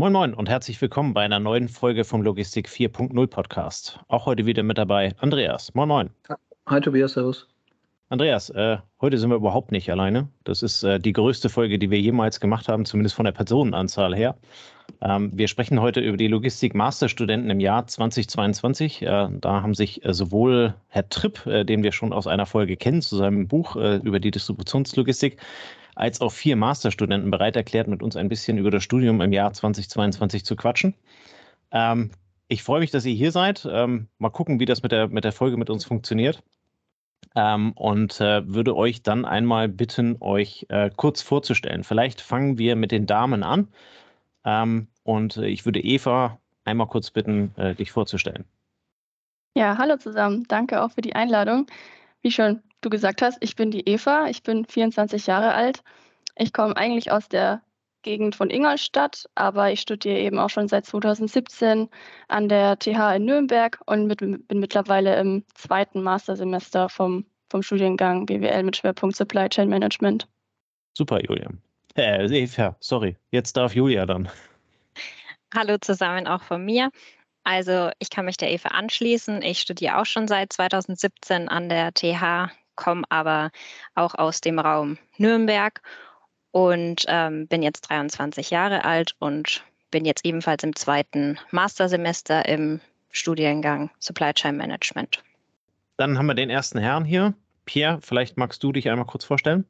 Moin Moin und herzlich willkommen bei einer neuen Folge vom Logistik 4.0 Podcast. Auch heute wieder mit dabei Andreas. Moin Moin. Hi Tobias, servus. Andreas, äh, heute sind wir überhaupt nicht alleine. Das ist äh, die größte Folge, die wir jemals gemacht haben, zumindest von der Personenanzahl her. Ähm, wir sprechen heute über die Logistik-Masterstudenten im Jahr 2022. Äh, da haben sich äh, sowohl Herr Tripp, äh, den wir schon aus einer Folge kennen, zu seinem Buch äh, über die Distributionslogistik, als auch vier Masterstudenten bereit erklärt, mit uns ein bisschen über das Studium im Jahr 2022 zu quatschen. Ähm, ich freue mich, dass ihr hier seid. Ähm, mal gucken, wie das mit der, mit der Folge mit uns funktioniert. Ähm, und äh, würde euch dann einmal bitten, euch äh, kurz vorzustellen. Vielleicht fangen wir mit den Damen an. Ähm, und äh, ich würde Eva einmal kurz bitten, äh, dich vorzustellen. Ja, hallo zusammen. Danke auch für die Einladung. Wie schon du gesagt hast, ich bin die Eva, ich bin 24 Jahre alt. Ich komme eigentlich aus der Gegend von Ingolstadt, aber ich studiere eben auch schon seit 2017 an der TH in Nürnberg und mit, bin mittlerweile im zweiten Mastersemester vom, vom Studiengang BWL mit Schwerpunkt Supply Chain Management. Super, Julia. Äh, Eva, sorry. Jetzt darf Julia dann. Hallo zusammen auch von mir. Also ich kann mich der Eva anschließen. Ich studiere auch schon seit 2017 an der TH, komme aber auch aus dem Raum Nürnberg und ähm, bin jetzt 23 Jahre alt und bin jetzt ebenfalls im zweiten Mastersemester im Studiengang Supply Chain Management. Dann haben wir den ersten Herrn hier. Pierre, vielleicht magst du dich einmal kurz vorstellen?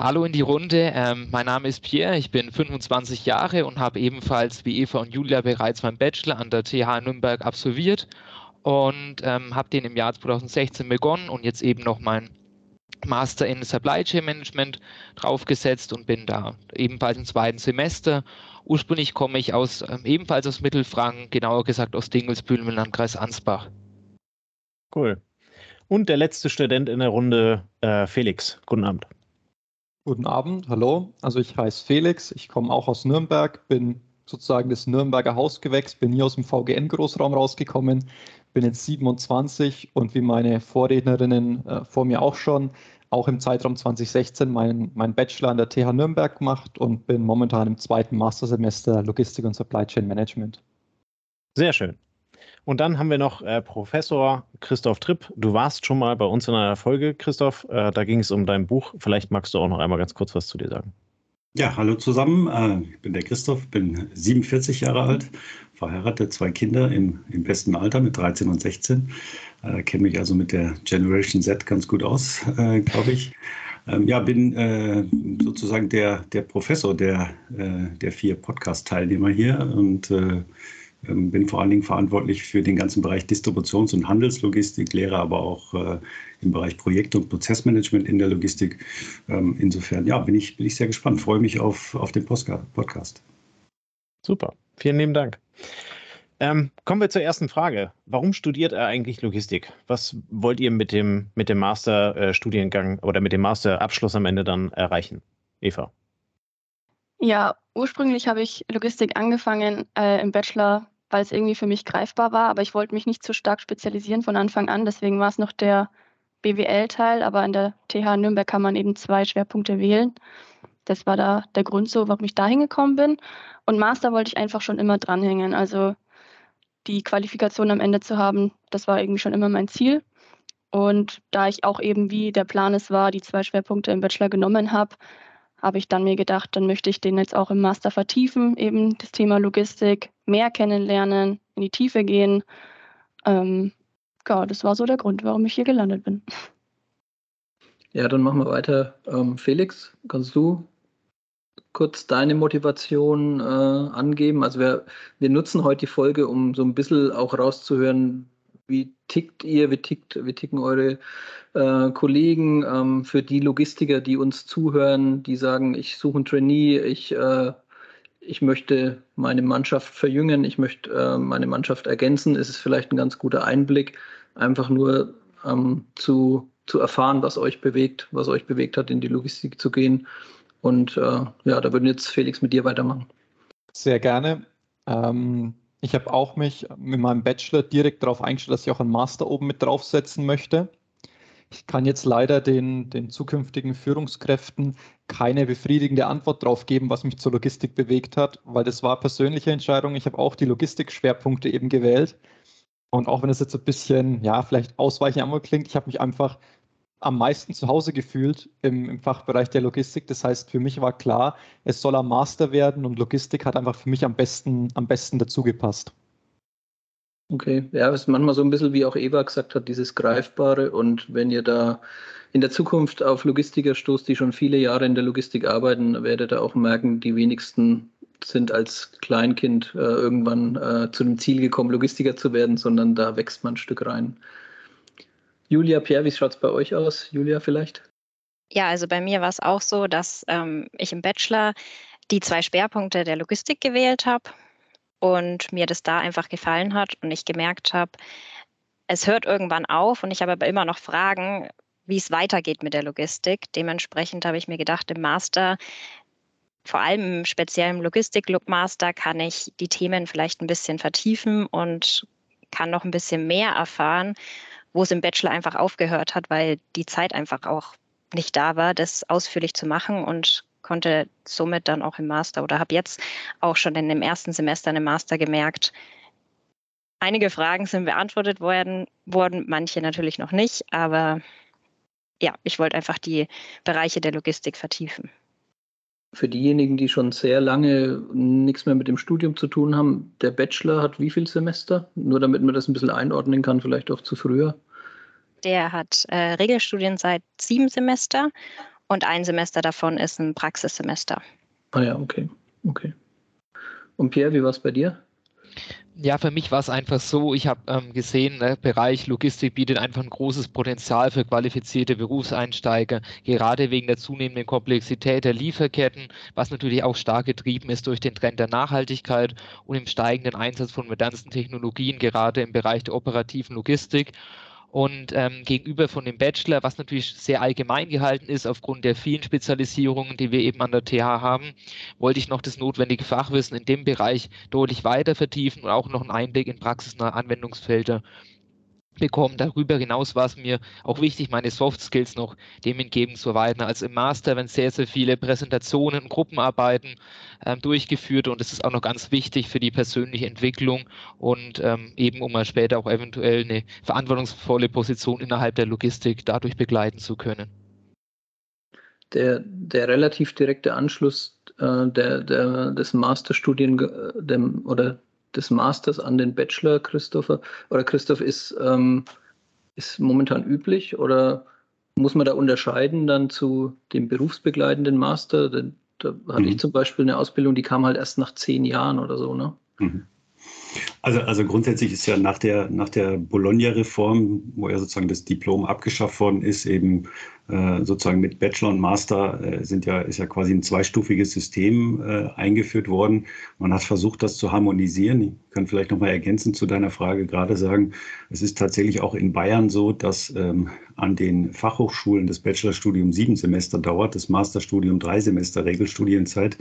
Hallo in die Runde. Ähm, mein Name ist Pierre, ich bin 25 Jahre und habe ebenfalls wie Eva und Julia bereits meinen Bachelor an der TH Nürnberg absolviert und ähm, habe den im Jahr 2016 begonnen und jetzt eben noch mein Master in Supply Chain Management draufgesetzt und bin da ebenfalls im zweiten Semester. Ursprünglich komme ich aus ähm, ebenfalls aus Mittelfranken, genauer gesagt aus Dingelsbühl im Landkreis Ansbach. Cool. Und der letzte Student in der Runde, äh, Felix. Guten Abend. Guten Abend, hallo. Also ich heiße Felix, ich komme auch aus Nürnberg, bin sozusagen das Nürnberger Hausgewächs, bin hier aus dem VGN-Großraum rausgekommen, bin jetzt 27 und wie meine Vorrednerinnen äh, vor mir auch schon, auch im Zeitraum 2016 meinen mein Bachelor an der TH Nürnberg gemacht und bin momentan im zweiten Mastersemester Logistik und Supply Chain Management. Sehr schön. Und dann haben wir noch äh, Professor Christoph Tripp. Du warst schon mal bei uns in einer Folge, Christoph. Äh, da ging es um dein Buch. Vielleicht magst du auch noch einmal ganz kurz was zu dir sagen. Ja, hallo zusammen. Äh, ich bin der Christoph, bin 47 Jahre alt, verheiratet, zwei Kinder im, im besten Alter mit 13 und 16. Äh, Kenne mich also mit der Generation Z ganz gut aus, äh, glaube ich. Ähm, ja, bin äh, sozusagen der, der Professor der, äh, der vier Podcast-Teilnehmer hier und äh, ähm, bin vor allen Dingen verantwortlich für den ganzen Bereich Distributions- und Handelslogistik, lehre aber auch äh, im Bereich Projekt- und Prozessmanagement in der Logistik. Ähm, insofern, ja, bin ich, bin ich sehr gespannt, freue mich auf, auf den Podcast. Super, vielen lieben Dank. Ähm, kommen wir zur ersten Frage. Warum studiert er eigentlich Logistik? Was wollt ihr mit dem, mit dem Masterstudiengang oder mit dem Masterabschluss am Ende dann erreichen? Eva. Ja, ursprünglich habe ich Logistik angefangen äh, im Bachelor, weil es irgendwie für mich greifbar war, aber ich wollte mich nicht zu stark spezialisieren von Anfang an. Deswegen war es noch der BWL-Teil, aber in der TH Nürnberg kann man eben zwei Schwerpunkte wählen. Das war da der Grund so, warum ich da hingekommen bin. Und Master wollte ich einfach schon immer dranhängen. Also die Qualifikation am Ende zu haben, das war irgendwie schon immer mein Ziel. Und da ich auch eben, wie der Plan es war, die zwei Schwerpunkte im Bachelor genommen habe, habe ich dann mir gedacht, dann möchte ich den jetzt auch im Master vertiefen, eben das Thema Logistik mehr kennenlernen, in die Tiefe gehen. Ähm, ja, das war so der Grund, warum ich hier gelandet bin. Ja, dann machen wir weiter. Ähm, Felix, kannst du kurz deine Motivation äh, angeben? Also wir, wir nutzen heute die Folge, um so ein bisschen auch rauszuhören, wie tickt ihr, wie, tickt, wie ticken eure äh, Kollegen, ähm, für die Logistiker, die uns zuhören, die sagen, ich suche einen Trainee, ich, äh, ich möchte meine Mannschaft verjüngen, ich möchte äh, meine Mannschaft ergänzen, ist es vielleicht ein ganz guter Einblick, einfach nur ähm, zu, zu erfahren, was euch bewegt, was euch bewegt hat, in die Logistik zu gehen. Und äh, ja, da würden jetzt Felix mit dir weitermachen. Sehr gerne. Ähm, ich habe auch mich mit meinem Bachelor direkt darauf eingestellt, dass ich auch einen Master oben mit draufsetzen möchte. Ich kann jetzt leider den, den zukünftigen Führungskräften keine befriedigende Antwort darauf geben, was mich zur Logistik bewegt hat, weil das war persönliche Entscheidung. Ich habe auch die Logistikschwerpunkte eben gewählt. Und auch wenn es jetzt ein bisschen, ja, vielleicht ausweichend klingt, ich habe mich einfach am meisten zu Hause gefühlt im, im, Fachbereich der Logistik. Das heißt, für mich war klar, es soll am Master werden und Logistik hat einfach für mich am besten, am besten dazu gepasst. Okay, ja, es ist manchmal so ein bisschen, wie auch Eva gesagt hat, dieses Greifbare. Und wenn ihr da in der Zukunft auf Logistiker stoßt, die schon viele Jahre in der Logistik arbeiten, werdet ihr auch merken, die wenigsten sind als Kleinkind äh, irgendwann äh, zu dem Ziel gekommen, Logistiker zu werden, sondern da wächst man ein Stück rein. Julia, Pierre, wie schaut es bei euch aus? Julia vielleicht? Ja, also bei mir war es auch so, dass ähm, ich im Bachelor die zwei Schwerpunkte der Logistik gewählt habe und mir das da einfach gefallen hat und ich gemerkt habe, es hört irgendwann auf und ich habe aber immer noch Fragen, wie es weitergeht mit der Logistik. Dementsprechend habe ich mir gedacht, im Master, vor allem im speziellen Logistik-Master, kann ich die Themen vielleicht ein bisschen vertiefen und kann noch ein bisschen mehr erfahren, wo es im Bachelor einfach aufgehört hat, weil die Zeit einfach auch nicht da war, das ausführlich zu machen und konnte somit dann auch im Master oder habe jetzt auch schon in dem ersten Semester im Master gemerkt, einige Fragen sind beantwortet worden, wurden, manche natürlich noch nicht, aber ja, ich wollte einfach die Bereiche der Logistik vertiefen. Für diejenigen, die schon sehr lange nichts mehr mit dem Studium zu tun haben, der Bachelor hat wie viel Semester? Nur damit man das ein bisschen einordnen kann, vielleicht auch zu früher. Der hat äh, Regelstudien seit sieben Semester und ein Semester davon ist ein Praxissemester. Ah ja, okay. okay. Und Pierre, wie war es bei dir? Ja, für mich war es einfach so, ich habe ähm, gesehen, der Bereich Logistik bietet einfach ein großes Potenzial für qualifizierte Berufseinsteiger, gerade wegen der zunehmenden Komplexität der Lieferketten, was natürlich auch stark getrieben ist durch den Trend der Nachhaltigkeit und im steigenden Einsatz von modernsten Technologien, gerade im Bereich der operativen Logistik. Und ähm, gegenüber von dem Bachelor, was natürlich sehr allgemein gehalten ist aufgrund der vielen Spezialisierungen, die wir eben an der TH haben, wollte ich noch das notwendige Fachwissen in dem Bereich deutlich weiter vertiefen und auch noch einen Einblick in praxisnahe Anwendungsfelder bekommen. Darüber hinaus war es mir auch wichtig, meine Soft Skills noch dem erweitern. Also im Master werden sehr, sehr viele Präsentationen und Gruppenarbeiten ähm, durchgeführt und es ist auch noch ganz wichtig für die persönliche Entwicklung und ähm, eben um mal später auch eventuell eine verantwortungsvolle Position innerhalb der Logistik dadurch begleiten zu können. Der, der relativ direkte Anschluss äh, der, der, des Masterstudien äh, oder des Masters an den Bachelor, Christopher, oder Christoph, ist, ähm, ist momentan üblich oder muss man da unterscheiden dann zu dem berufsbegleitenden Master? Da, da hatte mhm. ich zum Beispiel eine Ausbildung, die kam halt erst nach zehn Jahren oder so, ne? Mhm. Also, also grundsätzlich ist ja nach der, nach der Bologna-Reform, wo ja sozusagen das Diplom abgeschafft worden ist, eben sozusagen mit Bachelor und Master äh, sind ja, ist ja quasi ein zweistufiges System äh, eingeführt worden. Man hat versucht, das zu harmonisieren. Ich kann vielleicht nochmal ergänzend zu deiner Frage gerade sagen, es ist tatsächlich auch in Bayern so, dass ähm, an den Fachhochschulen das Bachelorstudium sieben Semester dauert, das Masterstudium drei Semester Regelstudienzeit.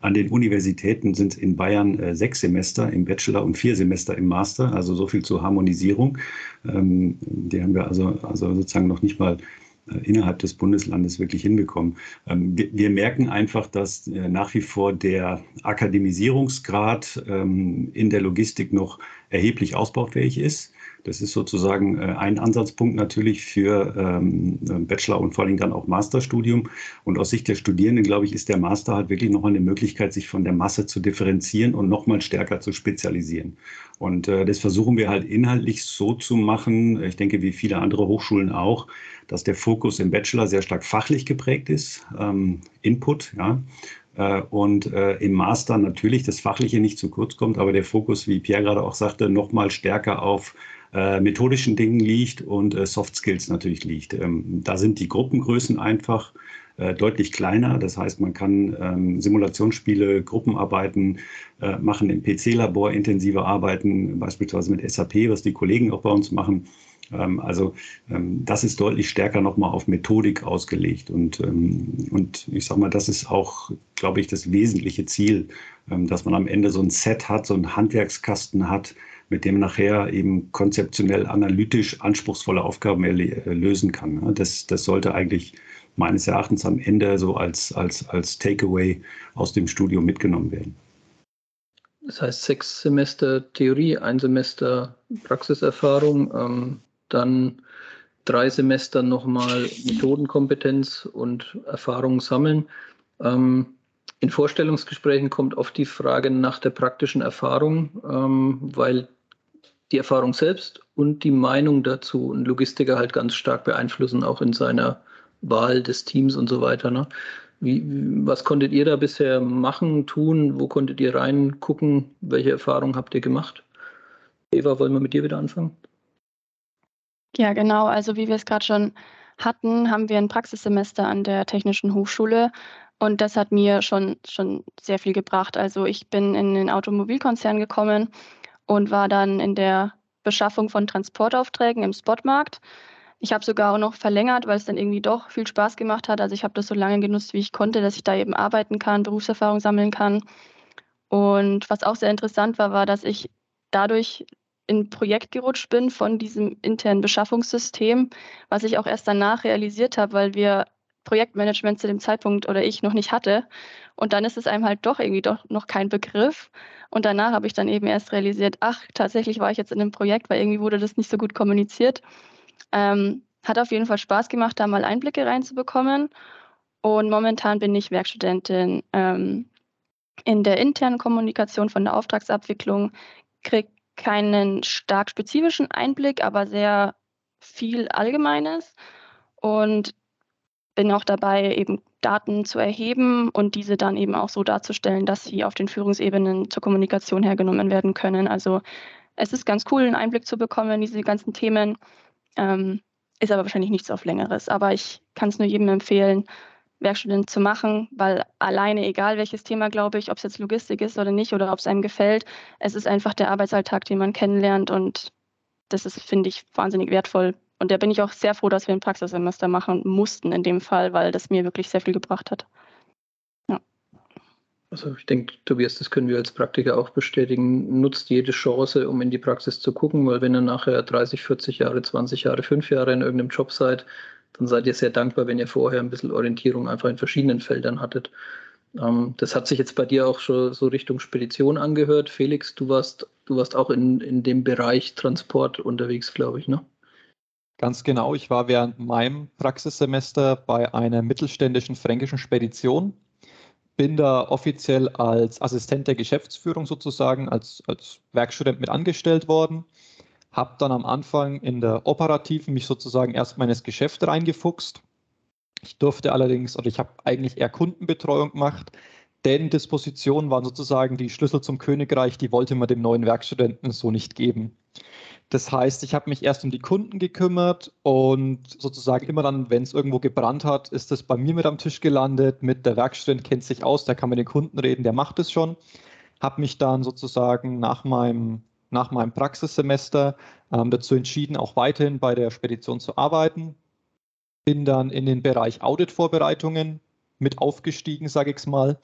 An den Universitäten sind in Bayern äh, sechs Semester im Bachelor und vier Semester im Master, also so viel zur Harmonisierung. Ähm, die haben wir also, also sozusagen noch nicht mal äh, innerhalb des Bundeslandes wirklich hinbekommen. Ähm, wir merken einfach, dass äh, nach wie vor der Akademisierungsgrad ähm, in der Logistik noch erheblich ausbaufähig ist. Das ist sozusagen äh, ein Ansatzpunkt natürlich für ähm, Bachelor und vor allem dann auch Masterstudium. Und aus Sicht der Studierenden, glaube ich, ist der Master halt wirklich nochmal eine Möglichkeit, sich von der Masse zu differenzieren und nochmal stärker zu spezialisieren. Und das versuchen wir halt inhaltlich so zu machen, ich denke, wie viele andere Hochschulen auch, dass der Fokus im Bachelor sehr stark fachlich geprägt ist, ähm, Input, ja. Äh, und äh, im Master natürlich das Fachliche nicht zu kurz kommt, aber der Fokus, wie Pierre gerade auch sagte, noch mal stärker auf äh, methodischen Dingen liegt und Soft Skills natürlich liegt. Ähm, da sind die Gruppengrößen einfach deutlich kleiner. Das heißt, man kann ähm, Simulationsspiele, Gruppenarbeiten äh, machen, im PC-Labor intensive Arbeiten, beispielsweise mit SAP, was die Kollegen auch bei uns machen. Ähm, also ähm, das ist deutlich stärker nochmal auf Methodik ausgelegt. Und, ähm, und ich sage mal, das ist auch, glaube ich, das wesentliche Ziel, dass man am Ende so ein Set hat, so einen Handwerkskasten hat, mit dem nachher eben konzeptionell, analytisch anspruchsvolle Aufgaben lösen kann. Das, das sollte eigentlich meines Erachtens am Ende so als, als, als Takeaway aus dem Studium mitgenommen werden. Das heißt sechs Semester Theorie, ein Semester Praxiserfahrung, ähm, dann drei Semester nochmal Methodenkompetenz und Erfahrung sammeln. Ähm, in Vorstellungsgesprächen kommt oft die Frage nach der praktischen Erfahrung, ähm, weil die Erfahrung selbst und die Meinung dazu ein Logistiker halt ganz stark beeinflussen, auch in seiner Wahl des Teams und so weiter. Ne? Wie, was konntet ihr da bisher machen, tun? Wo konntet ihr reingucken? Welche Erfahrungen habt ihr gemacht? Eva, wollen wir mit dir wieder anfangen? Ja, genau. Also wie wir es gerade schon hatten, haben wir ein Praxissemester an der Technischen Hochschule und das hat mir schon, schon sehr viel gebracht. Also ich bin in den Automobilkonzern gekommen und war dann in der Beschaffung von Transportaufträgen im Spotmarkt. Ich habe sogar auch noch verlängert, weil es dann irgendwie doch viel Spaß gemacht hat. Also ich habe das so lange genutzt, wie ich konnte, dass ich da eben arbeiten kann, Berufserfahrung sammeln kann. Und was auch sehr interessant war, war, dass ich dadurch in ein Projekt gerutscht bin von diesem internen Beschaffungssystem, was ich auch erst danach realisiert habe, weil wir Projektmanagement zu dem Zeitpunkt oder ich noch nicht hatte. Und dann ist es einem halt doch irgendwie doch noch kein Begriff. Und danach habe ich dann eben erst realisiert, ach, tatsächlich war ich jetzt in einem Projekt, weil irgendwie wurde das nicht so gut kommuniziert. Ähm, hat auf jeden Fall Spaß gemacht, da mal Einblicke reinzubekommen. Und momentan bin ich Werkstudentin ähm, in der internen Kommunikation von der Auftragsabwicklung, kriege keinen stark spezifischen Einblick, aber sehr viel Allgemeines und bin auch dabei, eben Daten zu erheben und diese dann eben auch so darzustellen, dass sie auf den Führungsebenen zur Kommunikation hergenommen werden können. Also es ist ganz cool, einen Einblick zu bekommen in diese ganzen Themen, ähm, ist aber wahrscheinlich nichts auf längeres. Aber ich kann es nur jedem empfehlen, Werkstudent zu machen, weil alleine, egal welches Thema, glaube ich, ob es jetzt Logistik ist oder nicht oder ob es einem gefällt, es ist einfach der Arbeitsalltag, den man kennenlernt und das ist, finde ich, wahnsinnig wertvoll. Und da bin ich auch sehr froh, dass wir ein Praxissemester machen mussten in dem Fall, weil das mir wirklich sehr viel gebracht hat. Ja. Also ich denke, Tobias, das können wir als Praktiker auch bestätigen. Nutzt jede Chance, um in die Praxis zu gucken, weil wenn ihr nachher 30, 40 Jahre, 20 Jahre, 5 Jahre in irgendeinem Job seid, dann seid ihr sehr dankbar, wenn ihr vorher ein bisschen Orientierung einfach in verschiedenen Feldern hattet. Ähm, das hat sich jetzt bei dir auch schon so Richtung Spedition angehört. Felix, du warst, du warst auch in, in dem Bereich Transport unterwegs, glaube ich, ne? Ganz genau. Ich war während meinem Praxissemester bei einer mittelständischen fränkischen Spedition. Bin da offiziell als Assistent der Geschäftsführung sozusagen, als, als Werkstudent mit angestellt worden habe dann am Anfang in der operativen mich sozusagen erst meines Geschäft reingefuchst. Ich durfte allerdings, oder ich habe eigentlich eher Kundenbetreuung gemacht, denn Dispositionen waren sozusagen die Schlüssel zum Königreich, die wollte man dem neuen Werkstudenten so nicht geben. Das heißt, ich habe mich erst um die Kunden gekümmert und sozusagen immer dann, wenn es irgendwo gebrannt hat, ist es bei mir mit am Tisch gelandet. Mit der Werkstudent kennt sich aus, der kann mit den Kunden reden, der macht es schon. Habe mich dann sozusagen nach meinem nach meinem Praxissemester ähm, dazu entschieden, auch weiterhin bei der Spedition zu arbeiten. Bin dann in den Bereich Auditvorbereitungen mit aufgestiegen, sage ich es mal.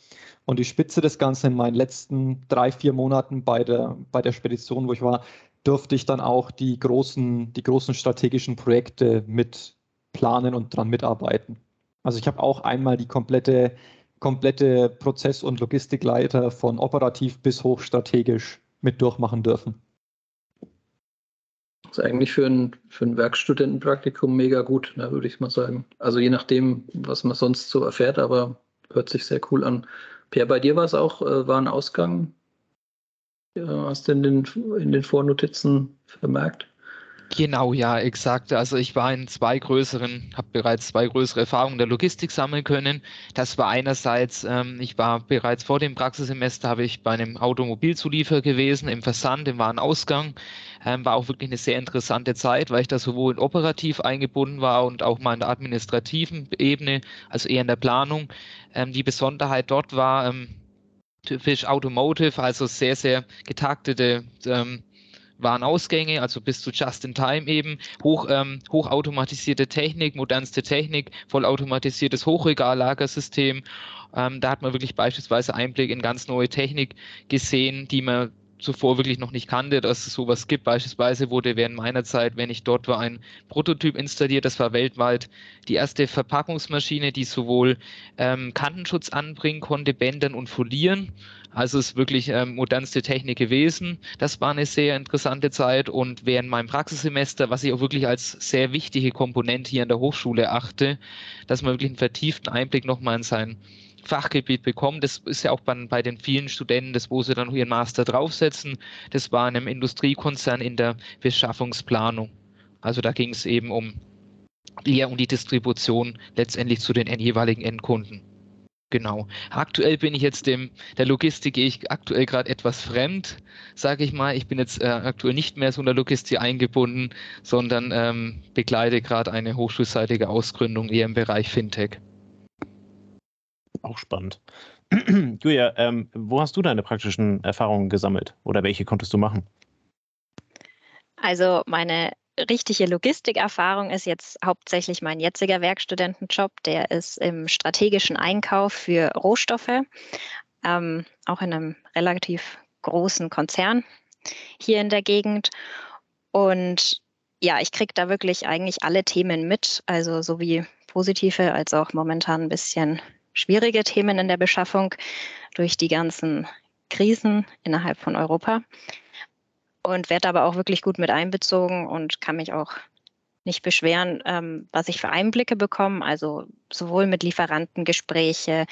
Und die Spitze des Ganzen in meinen letzten drei, vier Monaten bei der, bei der Spedition, wo ich war, durfte ich dann auch die großen, die großen strategischen Projekte mit planen und dran mitarbeiten. Also ich habe auch einmal die komplette, komplette Prozess- und Logistikleiter von operativ bis hochstrategisch mit durchmachen dürfen. Das ist eigentlich für ein, für ein Werkstudentenpraktikum mega gut, ne, würde ich mal sagen. Also je nachdem, was man sonst so erfährt, aber hört sich sehr cool an. Pierre, bei dir war es auch, äh, war ein Ausgang. Ja, hast du in den, in den Vornotizen vermerkt? Genau, ja, exakt. Also ich war in zwei größeren, habe bereits zwei größere Erfahrungen der Logistik sammeln können. Das war einerseits, ähm, ich war bereits vor dem Praxissemester, habe ich bei einem Automobilzulieferer gewesen, im Versand, im Warenausgang. Ähm, war auch wirklich eine sehr interessante Zeit, weil ich da sowohl operativ eingebunden war und auch mal in der administrativen Ebene, also eher in der Planung. Ähm, die Besonderheit dort war, ähm, typisch Automotive, also sehr, sehr getaktete ähm, Warenausgänge, also bis zu Just-in-Time eben, hoch, ähm, hochautomatisierte Technik, modernste Technik, vollautomatisiertes Hochregallagersystem. Ähm, da hat man wirklich beispielsweise Einblick in ganz neue Technik gesehen, die man zuvor wirklich noch nicht kannte, dass es sowas gibt. Beispielsweise wurde während meiner Zeit, wenn ich dort war, ein Prototyp installiert. Das war weltweit die erste Verpackungsmaschine, die sowohl ähm, Kantenschutz anbringen konnte, bändern und folieren. Also es ist wirklich ähm, modernste Technik gewesen. Das war eine sehr interessante Zeit und während meinem Praxissemester, was ich auch wirklich als sehr wichtige Komponente hier an der Hochschule achte, dass man wirklich einen vertieften Einblick nochmal in sein Fachgebiet bekommen. Das ist ja auch bei, bei, den vielen Studenten, das wo sie dann ihren Master draufsetzen. Das war in einem Industriekonzern in der Beschaffungsplanung. Also da ging es eben um eher um die Distribution letztendlich zu den jeweiligen Endkunden. Genau. Aktuell bin ich jetzt dem der Logistik ich aktuell gerade etwas fremd, sage ich mal. Ich bin jetzt äh, aktuell nicht mehr so in der Logistik eingebunden, sondern ähm, begleite gerade eine hochschulseitige Ausgründung eher im Bereich Fintech. Auch spannend. Julia, ähm, wo hast du deine praktischen Erfahrungen gesammelt oder welche konntest du machen? Also meine richtige Logistikerfahrung ist jetzt hauptsächlich mein jetziger Werkstudentenjob. Der ist im strategischen Einkauf für Rohstoffe, ähm, auch in einem relativ großen Konzern hier in der Gegend. Und ja, ich kriege da wirklich eigentlich alle Themen mit, also sowie positive als auch momentan ein bisschen schwierige Themen in der Beschaffung durch die ganzen Krisen innerhalb von Europa und werde aber auch wirklich gut mit einbezogen und kann mich auch nicht beschweren, ähm, was ich für Einblicke bekomme, also sowohl mit Lieferantengespräche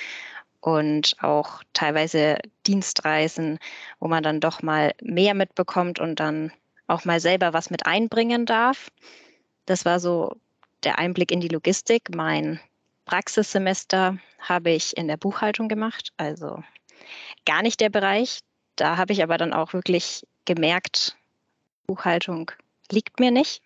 und auch teilweise Dienstreisen, wo man dann doch mal mehr mitbekommt und dann auch mal selber was mit einbringen darf. Das war so der Einblick in die Logistik. Mein Praxissemester habe ich in der Buchhaltung gemacht, also gar nicht der Bereich. Da habe ich aber dann auch wirklich gemerkt, Buchhaltung liegt mir nicht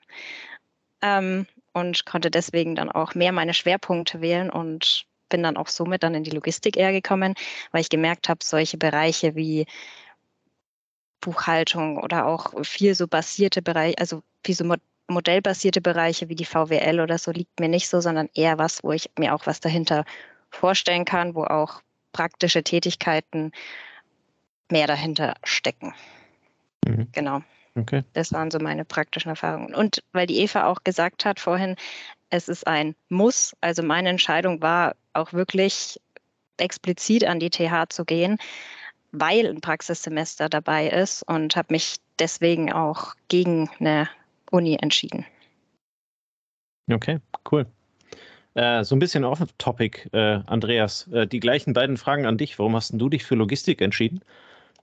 ähm, und konnte deswegen dann auch mehr meine Schwerpunkte wählen und bin dann auch somit dann in die Logistik eher gekommen, weil ich gemerkt habe, solche Bereiche wie Buchhaltung oder auch viel so basierte Bereiche, also wie so modellbasierte Bereiche wie die VWL oder so liegt mir nicht so, sondern eher was, wo ich mir auch was dahinter vorstellen kann, wo auch praktische Tätigkeiten mehr dahinter stecken. Mhm. Genau. Okay. Das waren so meine praktischen Erfahrungen. Und weil die Eva auch gesagt hat vorhin, es ist ein Muss. Also meine Entscheidung war auch wirklich explizit an die TH zu gehen, weil ein Praxissemester dabei ist und habe mich deswegen auch gegen eine Uni entschieden. Okay, cool. Äh, so ein bisschen off-topic, äh, Andreas. Äh, die gleichen beiden Fragen an dich. Warum hast du dich für Logistik entschieden?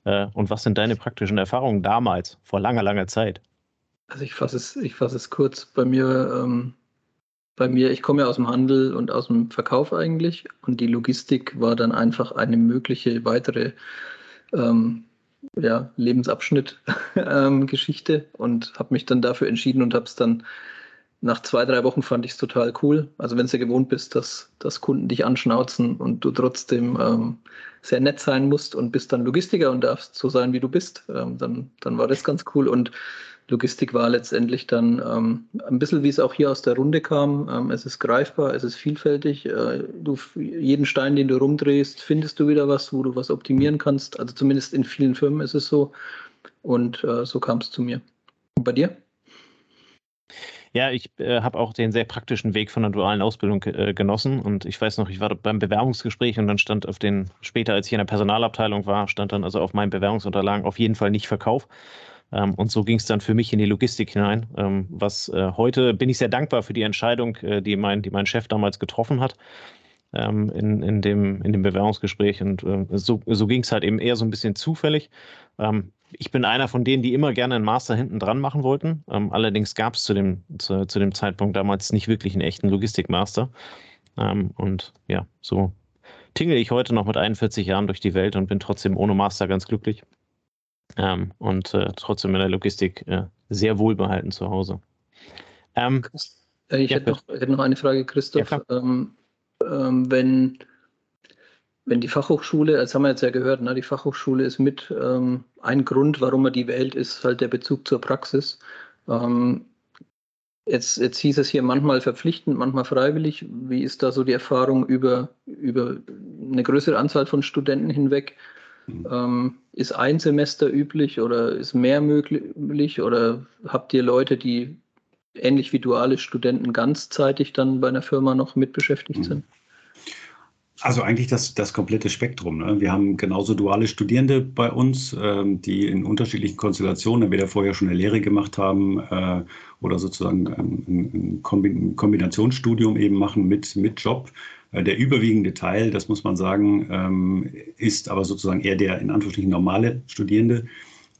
Äh, und was sind deine praktischen Erfahrungen damals, vor langer, langer Zeit? Also ich fasse es, ich fasse es kurz. Bei mir, ähm, bei mir, ich komme ja aus dem Handel und aus dem Verkauf eigentlich. Und die Logistik war dann einfach eine mögliche weitere ähm, ja, Lebensabschnitt ähm, Geschichte und habe mich dann dafür entschieden und habe es dann nach zwei, drei Wochen fand ich es total cool. Also wenn du ja gewohnt bist, dass, dass Kunden dich anschnauzen und du trotzdem ähm, sehr nett sein musst und bist dann Logistiker und darfst so sein, wie du bist, ähm, dann, dann war das ganz cool. Und Logistik war letztendlich dann ähm, ein bisschen, wie es auch hier aus der Runde kam. Ähm, es ist greifbar, es ist vielfältig. Äh, du, jeden Stein, den du rumdrehst, findest du wieder was, wo du was optimieren kannst. Also zumindest in vielen Firmen ist es so. Und äh, so kam es zu mir. Und bei dir? Ja, ich äh, habe auch den sehr praktischen Weg von der dualen Ausbildung äh, genossen und ich weiß noch, ich war beim Bewerbungsgespräch und dann stand auf den, später als ich in der Personalabteilung war, stand dann also auf meinen Bewerbungsunterlagen auf jeden Fall nicht Verkauf. Ähm, und so ging es dann für mich in die Logistik hinein. Ähm, was äh, heute bin ich sehr dankbar für die Entscheidung, äh, die, mein, die mein Chef damals getroffen hat ähm, in, in, dem, in dem Bewerbungsgespräch. Und äh, so, so ging es halt eben eher so ein bisschen zufällig. Ähm, ich bin einer von denen, die immer gerne einen Master hinten dran machen wollten. Ähm, allerdings gab es zu dem, zu, zu, dem Zeitpunkt damals nicht wirklich einen echten Logistikmaster. Ähm, und ja, so tingle ich heute noch mit 41 Jahren durch die Welt und bin trotzdem ohne Master ganz glücklich. Ähm, und äh, trotzdem in der Logistik äh, sehr wohlbehalten zu Hause. Ähm, ich, ja, hätte noch, hätte noch, eine Frage, Christoph. Ja, ähm, ähm, wenn, wenn die Fachhochschule, das haben wir jetzt ja gehört, ne, die Fachhochschule ist mit ähm, ein Grund, warum man die wählt, ist halt der Bezug zur Praxis. Ähm, jetzt, jetzt hieß es hier manchmal verpflichtend, manchmal freiwillig. Wie ist da so die Erfahrung über, über eine größere Anzahl von Studenten hinweg? Mhm. Ähm, ist ein Semester üblich oder ist mehr möglich oder habt ihr Leute, die ähnlich wie duale Studenten ganzzeitig dann bei einer Firma noch mitbeschäftigt mhm. sind? Also eigentlich das, das komplette Spektrum. Ne? Wir haben genauso duale Studierende bei uns, ähm, die in unterschiedlichen Konstellationen entweder vorher schon eine Lehre gemacht haben äh, oder sozusagen ähm, ein, ein Kombinationsstudium eben machen mit, mit Job. Äh, der überwiegende Teil, das muss man sagen, ähm, ist aber sozusagen eher der in Anführungsstrichen normale Studierende.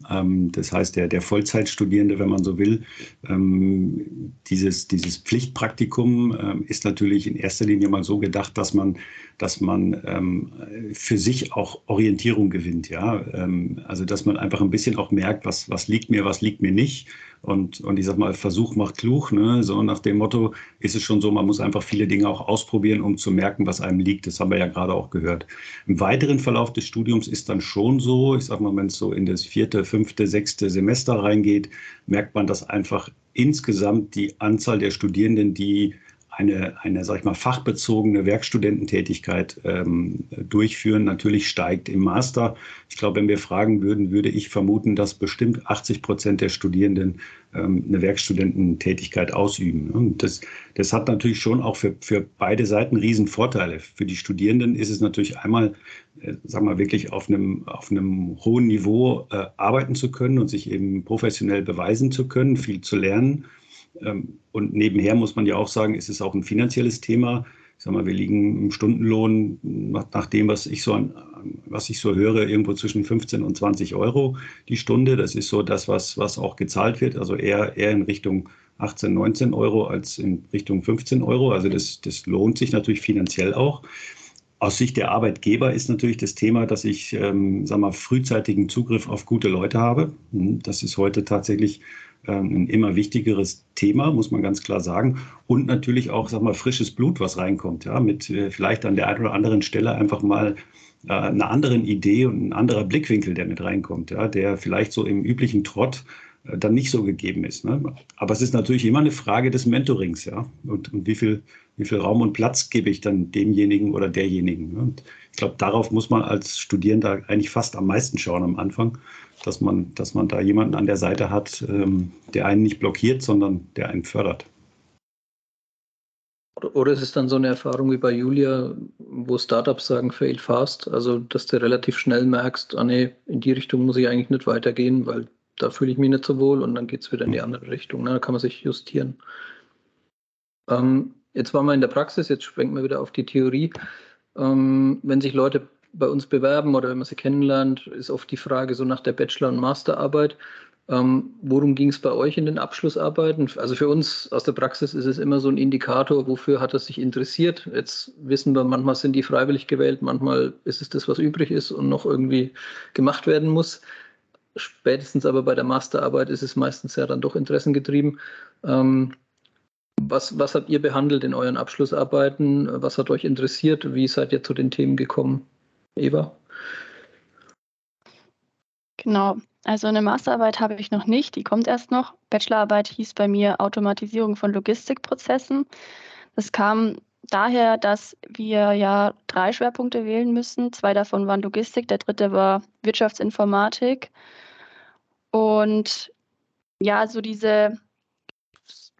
Ähm, das heißt, der, der Vollzeitstudierende, wenn man so will, ähm, dieses, dieses Pflichtpraktikum ist natürlich in erster Linie mal so gedacht, dass man, dass man für sich auch Orientierung gewinnt. Ja? also, dass man einfach ein bisschen auch merkt, was, was liegt mir, was liegt mir nicht und, und ich sag mal, Versuch macht klug. Ne? So nach dem Motto ist es schon so, man muss einfach viele Dinge auch ausprobieren, um zu merken, was einem liegt. Das haben wir ja gerade auch gehört. Im weiteren Verlauf des Studiums ist dann schon so, ich sag mal, wenn es so in das vierte, fünfte, sechste Semester reingeht, merkt man, dass einfach insgesamt die Anzahl der Studierenden, die eine, eine sag ich mal, fachbezogene Werkstudententätigkeit ähm, durchführen, natürlich steigt im Master. Ich glaube, wenn wir fragen würden, würde ich vermuten, dass bestimmt 80 Prozent der Studierenden ähm, eine Werkstudententätigkeit ausüben. Und das, das hat natürlich schon auch für, für beide Seiten Riesenvorteile. Für die Studierenden ist es natürlich einmal, äh, sagen wir wirklich auf einem, auf einem hohen Niveau äh, arbeiten zu können und sich eben professionell beweisen zu können, viel zu lernen und nebenher muss man ja auch sagen, ist es auch ein finanzielles Thema. Ich sag mal, wir liegen im Stundenlohn nach dem, was ich so an, was ich so höre, irgendwo zwischen 15 und 20 Euro die Stunde. Das ist so das, was, was auch gezahlt wird. Also eher, eher in Richtung 18, 19 Euro als in Richtung 15 Euro. Also das, das lohnt sich natürlich finanziell auch. Aus Sicht der Arbeitgeber ist natürlich das Thema, dass ich ähm, sag mal, frühzeitigen Zugriff auf gute Leute habe. Hm, das ist heute tatsächlich ähm, ein immer wichtigeres Thema, muss man ganz klar sagen. Und natürlich auch, sag mal, frisches Blut, was reinkommt, ja, mit äh, vielleicht an der einen oder anderen Stelle einfach mal äh, einer anderen Idee und ein anderer Blickwinkel, der mit reinkommt, ja, der vielleicht so im üblichen Trott dann nicht so gegeben ist. Ne? Aber es ist natürlich immer eine Frage des Mentorings, ja. Und, und wie viel, wie viel Raum und Platz gebe ich dann demjenigen oder derjenigen? Ne? Und ich glaube, darauf muss man als Studierender eigentlich fast am meisten schauen am Anfang dass man, dass man da jemanden an der Seite hat, ähm, der einen nicht blockiert, sondern der einen fördert. Oder ist es dann so eine Erfahrung wie bei Julia, wo Startups sagen, fail fast, also dass du relativ schnell merkst, ah nee, in die Richtung muss ich eigentlich nicht weitergehen, weil da fühle ich mich nicht so wohl und dann geht es wieder in die andere Richtung. Ne? Da kann man sich justieren. Ähm, jetzt waren wir in der Praxis, jetzt schwenken wir wieder auf die Theorie. Ähm, wenn sich Leute bei uns bewerben oder wenn man sie kennenlernt, ist oft die Frage so nach der Bachelor- und Masterarbeit. Ähm, worum ging es bei euch in den Abschlussarbeiten? Also für uns aus der Praxis ist es immer so ein Indikator, wofür hat er sich interessiert. Jetzt wissen wir, manchmal sind die freiwillig gewählt, manchmal ist es das, was übrig ist und noch irgendwie gemacht werden muss. Spätestens aber bei der Masterarbeit ist es meistens ja dann doch interessengetrieben. Ähm, was, was habt ihr behandelt in euren Abschlussarbeiten? Was hat euch interessiert? Wie seid ihr zu den Themen gekommen? Eva? Genau. Also eine Masterarbeit habe ich noch nicht, die kommt erst noch. Bachelorarbeit hieß bei mir Automatisierung von Logistikprozessen. Das kam daher, dass wir ja drei Schwerpunkte wählen müssen. Zwei davon waren Logistik, der dritte war Wirtschaftsinformatik. Und ja, so diese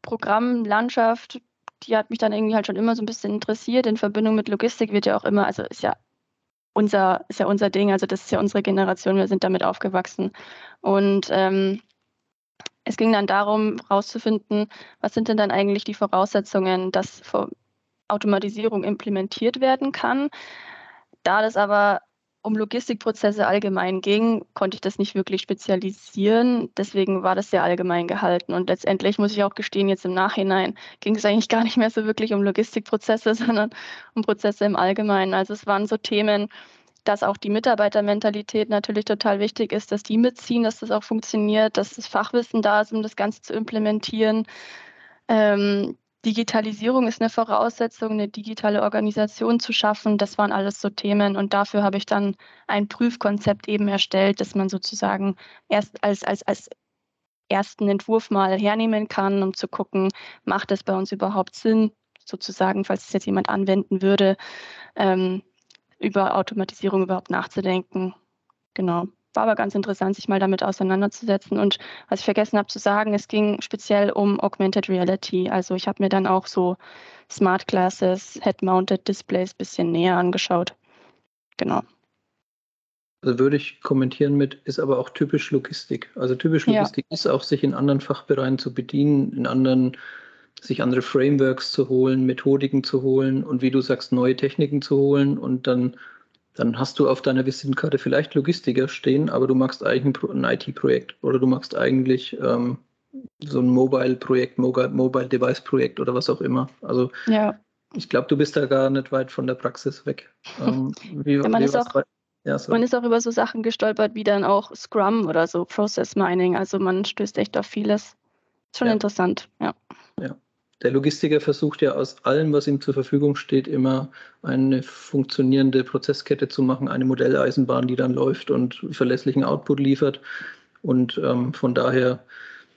Programmlandschaft, die hat mich dann irgendwie halt schon immer so ein bisschen interessiert. In Verbindung mit Logistik wird ja auch immer, also ist ja unser, ist ja unser Ding, also das ist ja unsere Generation, wir sind damit aufgewachsen. Und ähm, es ging dann darum, herauszufinden, was sind denn dann eigentlich die Voraussetzungen, dass Automatisierung implementiert werden kann. Da das aber um Logistikprozesse allgemein ging, konnte ich das nicht wirklich spezialisieren. Deswegen war das sehr allgemein gehalten. Und letztendlich muss ich auch gestehen, jetzt im Nachhinein ging es eigentlich gar nicht mehr so wirklich um Logistikprozesse, sondern um Prozesse im Allgemeinen. Also es waren so Themen, dass auch die Mitarbeitermentalität natürlich total wichtig ist, dass die mitziehen, dass das auch funktioniert, dass das Fachwissen da ist, um das Ganze zu implementieren. Ähm, Digitalisierung ist eine Voraussetzung, eine digitale Organisation zu schaffen. Das waren alles so Themen und dafür habe ich dann ein Prüfkonzept eben erstellt, das man sozusagen erst als, als, als ersten Entwurf mal hernehmen kann, um zu gucken, macht das bei uns überhaupt Sinn, sozusagen, falls es jetzt jemand anwenden würde, ähm, über Automatisierung überhaupt nachzudenken. Genau. War aber ganz interessant, sich mal damit auseinanderzusetzen. Und was ich vergessen habe zu sagen, es ging speziell um Augmented Reality. Also ich habe mir dann auch so Smart Glasses, Head-Mounted Displays ein bisschen näher angeschaut. Genau. Also würde ich kommentieren mit, ist aber auch typisch Logistik. Also typisch Logistik ja. ist auch, sich in anderen Fachbereichen zu bedienen, in anderen, sich andere Frameworks zu holen, Methodiken zu holen und wie du sagst, neue Techniken zu holen und dann, dann hast du auf deiner Visitenkarte vielleicht Logistiker stehen, aber du machst eigentlich ein, IT-Projekt oder du machst eigentlich ähm, so ein Mobile-Projekt, Mobile-Device-Projekt oder was auch immer. Also ja. ich glaube, du bist da gar nicht weit von der Praxis weg. Ähm, wie, ja, man wie ist auch ja, so. Man ist auch über so Sachen gestolpert wie dann auch Scrum oder so Process Mining. Also man stößt echt auf vieles. Ist schon interessant, ja. Ja. Der Logistiker versucht ja aus allem, was ihm zur Verfügung steht, immer eine funktionierende Prozesskette zu machen, eine Modelleisenbahn, die dann läuft und verlässlichen Output liefert. Und ähm, von daher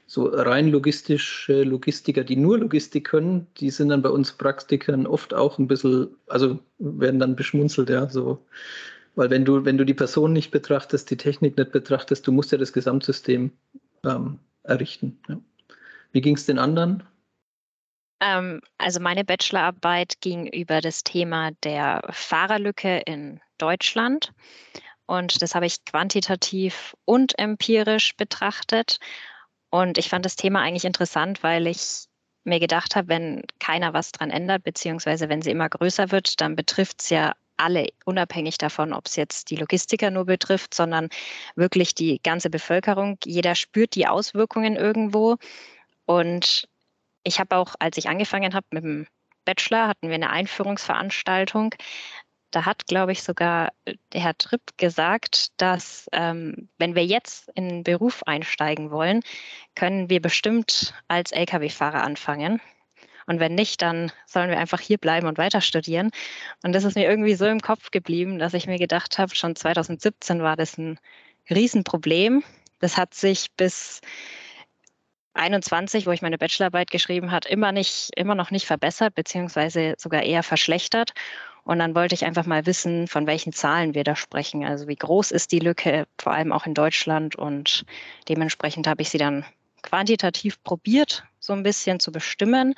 so rein logistische Logistiker, die nur Logistik können, die sind dann bei uns Praktikern oft auch ein bisschen, also werden dann beschmunzelt, ja, so weil wenn du, wenn du die Person nicht betrachtest, die Technik nicht betrachtest, du musst ja das Gesamtsystem ähm, errichten. Ja. Wie ging es den anderen? Ähm, also meine Bachelorarbeit ging über das Thema der Fahrerlücke in Deutschland. Und das habe ich quantitativ und empirisch betrachtet. Und ich fand das Thema eigentlich interessant, weil ich mir gedacht habe, wenn keiner was dran ändert, beziehungsweise wenn sie immer größer wird, dann betrifft es ja alle, unabhängig davon, ob es jetzt die Logistiker nur betrifft, sondern wirklich die ganze Bevölkerung. Jeder spürt die Auswirkungen irgendwo. Und ich habe auch, als ich angefangen habe mit dem Bachelor, hatten wir eine Einführungsveranstaltung. Da hat, glaube ich, sogar der Herr Tripp gesagt, dass ähm, wenn wir jetzt in den Beruf einsteigen wollen, können wir bestimmt als Lkw-Fahrer anfangen. Und wenn nicht, dann sollen wir einfach hier bleiben und weiter studieren. Und das ist mir irgendwie so im Kopf geblieben, dass ich mir gedacht habe, schon 2017 war das ein Riesenproblem. Das hat sich bis 21, wo ich meine Bachelorarbeit geschrieben habe, immer nicht, immer noch nicht verbessert, beziehungsweise sogar eher verschlechtert. Und dann wollte ich einfach mal wissen, von welchen Zahlen wir da sprechen. Also wie groß ist die Lücke, vor allem auch in Deutschland. Und dementsprechend habe ich sie dann quantitativ probiert, so ein bisschen zu bestimmen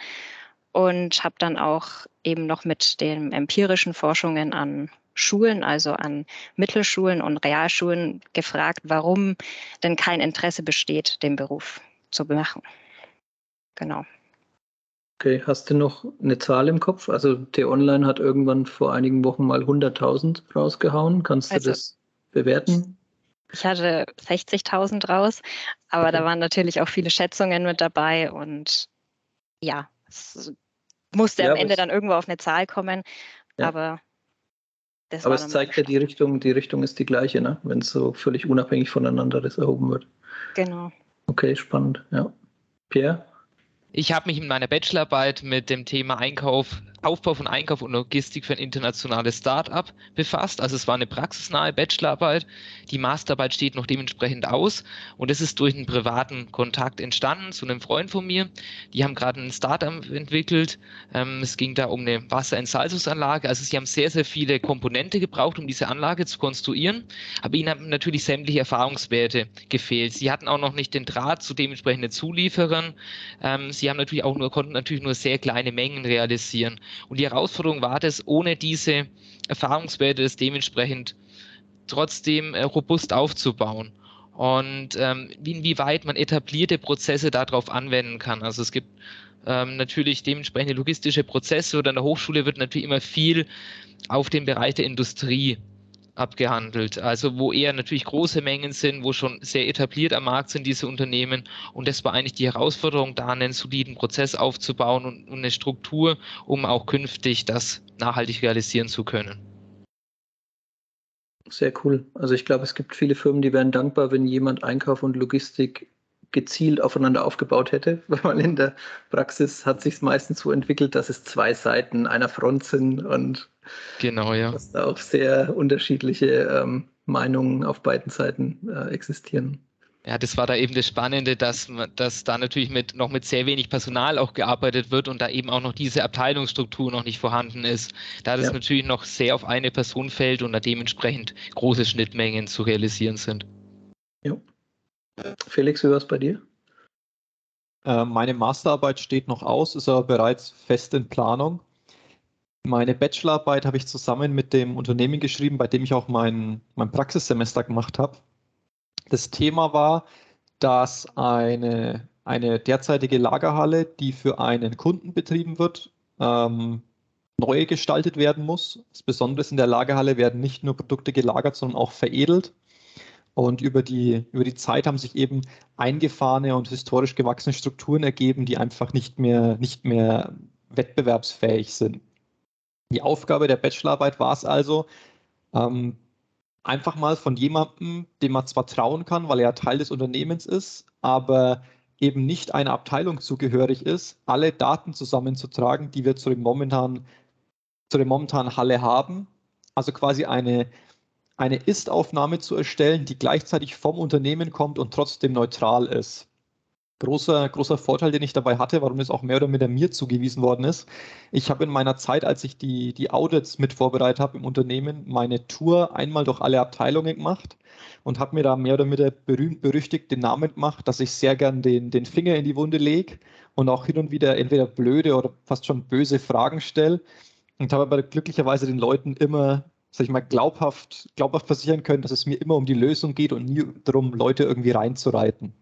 und habe dann auch eben noch mit den empirischen Forschungen an Schulen, also an Mittelschulen und Realschulen gefragt, warum denn kein Interesse besteht, den Beruf zu machen. Genau. Okay, hast du noch eine Zahl im Kopf? Also T-Online hat irgendwann vor einigen Wochen mal 100.000 rausgehauen. Kannst du also, das bewerten? Ich hatte 60.000 raus, aber okay. da waren natürlich auch viele Schätzungen mit dabei und ja, es musste ja, am Ende dann irgendwo auf eine Zahl kommen. Ja. Aber das aber es zeigt ja die Richtung, die Richtung ist die gleiche, ne? wenn es so völlig unabhängig voneinander das erhoben wird. Genau. Okay, spannend, ja. Pierre? Ich habe mich in meiner Bachelorarbeit mit dem Thema Einkauf Aufbau von Einkauf und Logistik für ein internationales Start-up befasst. Also es war eine praxisnahe Bachelorarbeit. Die Masterarbeit steht noch dementsprechend aus und es ist durch einen privaten Kontakt entstanden zu einem Freund von mir. Die haben gerade ein Start-up entwickelt. Ähm, es ging da um eine Wasserentsalzungsanlage. Also sie haben sehr, sehr viele Komponente gebraucht, um diese Anlage zu konstruieren. Aber ihnen haben natürlich sämtliche Erfahrungswerte gefehlt. Sie hatten auch noch nicht den Draht zu dementsprechenden Zulieferern. Ähm, sie haben natürlich auch nur, konnten natürlich nur sehr kleine Mengen realisieren. Und die Herausforderung war das, ohne diese Erfahrungswerte das dementsprechend trotzdem äh, robust aufzubauen. Und ähm, inwieweit man etablierte Prozesse darauf anwenden kann. Also es gibt ähm, natürlich dementsprechende logistische Prozesse oder an der Hochschule wird natürlich immer viel auf den Bereich der Industrie abgehandelt. Also wo eher natürlich große Mengen sind, wo schon sehr etabliert am Markt sind diese Unternehmen. Und das war eigentlich die Herausforderung, da einen soliden Prozess aufzubauen und, eine Struktur, um auch künftig das nachhaltig realisieren zu können. Sehr cool. Also ich glaube, es gibt viele Firmen, die wären dankbar, wenn jemand Einkauf und Logistik gezielt aufeinander aufgebaut hätte, weil in der Praxis hat sich meistens so entwickelt, dass es zwei Seiten einer Front sind und genau, ja. dass da auch sehr unterschiedliche ähm, Meinungen auf beiden Seiten äh, existieren. Ja, das war da eben das Spannende, dass, dass da natürlich mit, noch mit sehr wenig Personal auch gearbeitet wird und da eben auch noch diese Abteilungsstruktur noch nicht vorhanden ist. Da das ja. natürlich noch sehr auf eine Person fällt und da dementsprechend große Schnittmengen zu realisieren sind. Ja. Felix, wie war es bei dir? Äh, meine Masterarbeit steht noch aus, ist aber bereits fest in Planung. Meine Bachelorarbeit habe ich zusammen mit dem Unternehmen geschrieben, bei dem ich auch mein, mein Praxissemester gemacht habe. Das Thema war, dass eine, eine derzeitige Lagerhalle, die für einen Kunden betrieben wird, ähm, neu gestaltet werden muss. Das Besondere ist, in der Lagerhalle werden nicht nur Produkte gelagert, sondern auch veredelt. Und über die, über die Zeit haben sich eben eingefahrene und historisch gewachsene Strukturen ergeben, die einfach nicht mehr, nicht mehr wettbewerbsfähig sind. Die Aufgabe der Bachelorarbeit war es also, ähm, einfach mal von jemandem, dem man zwar trauen kann, weil er Teil des Unternehmens ist, aber eben nicht einer Abteilung zugehörig ist, alle Daten zusammenzutragen, die wir zu dem momentan, zu der momentanen Halle haben. Also quasi eine, eine Ist-Aufnahme zu erstellen, die gleichzeitig vom Unternehmen kommt und trotzdem neutral ist großer, großer Vorteil, den ich dabei hatte, warum es auch mehr oder minder mir zugewiesen worden ist. Ich habe in meiner Zeit, als ich die, die Audits mit vorbereitet habe im Unternehmen, meine Tour einmal durch alle Abteilungen gemacht und habe mir da mehr oder minder berühmt berüchtigt den Namen gemacht, dass ich sehr gern den, den Finger in die Wunde lege und auch hin und wieder entweder blöde oder fast schon böse Fragen stelle und habe aber glücklicherweise den Leuten immer sag ich mal, glaubhaft, glaubhaft versichern können, dass es mir immer um die Lösung geht und nie darum, Leute irgendwie reinzureiten.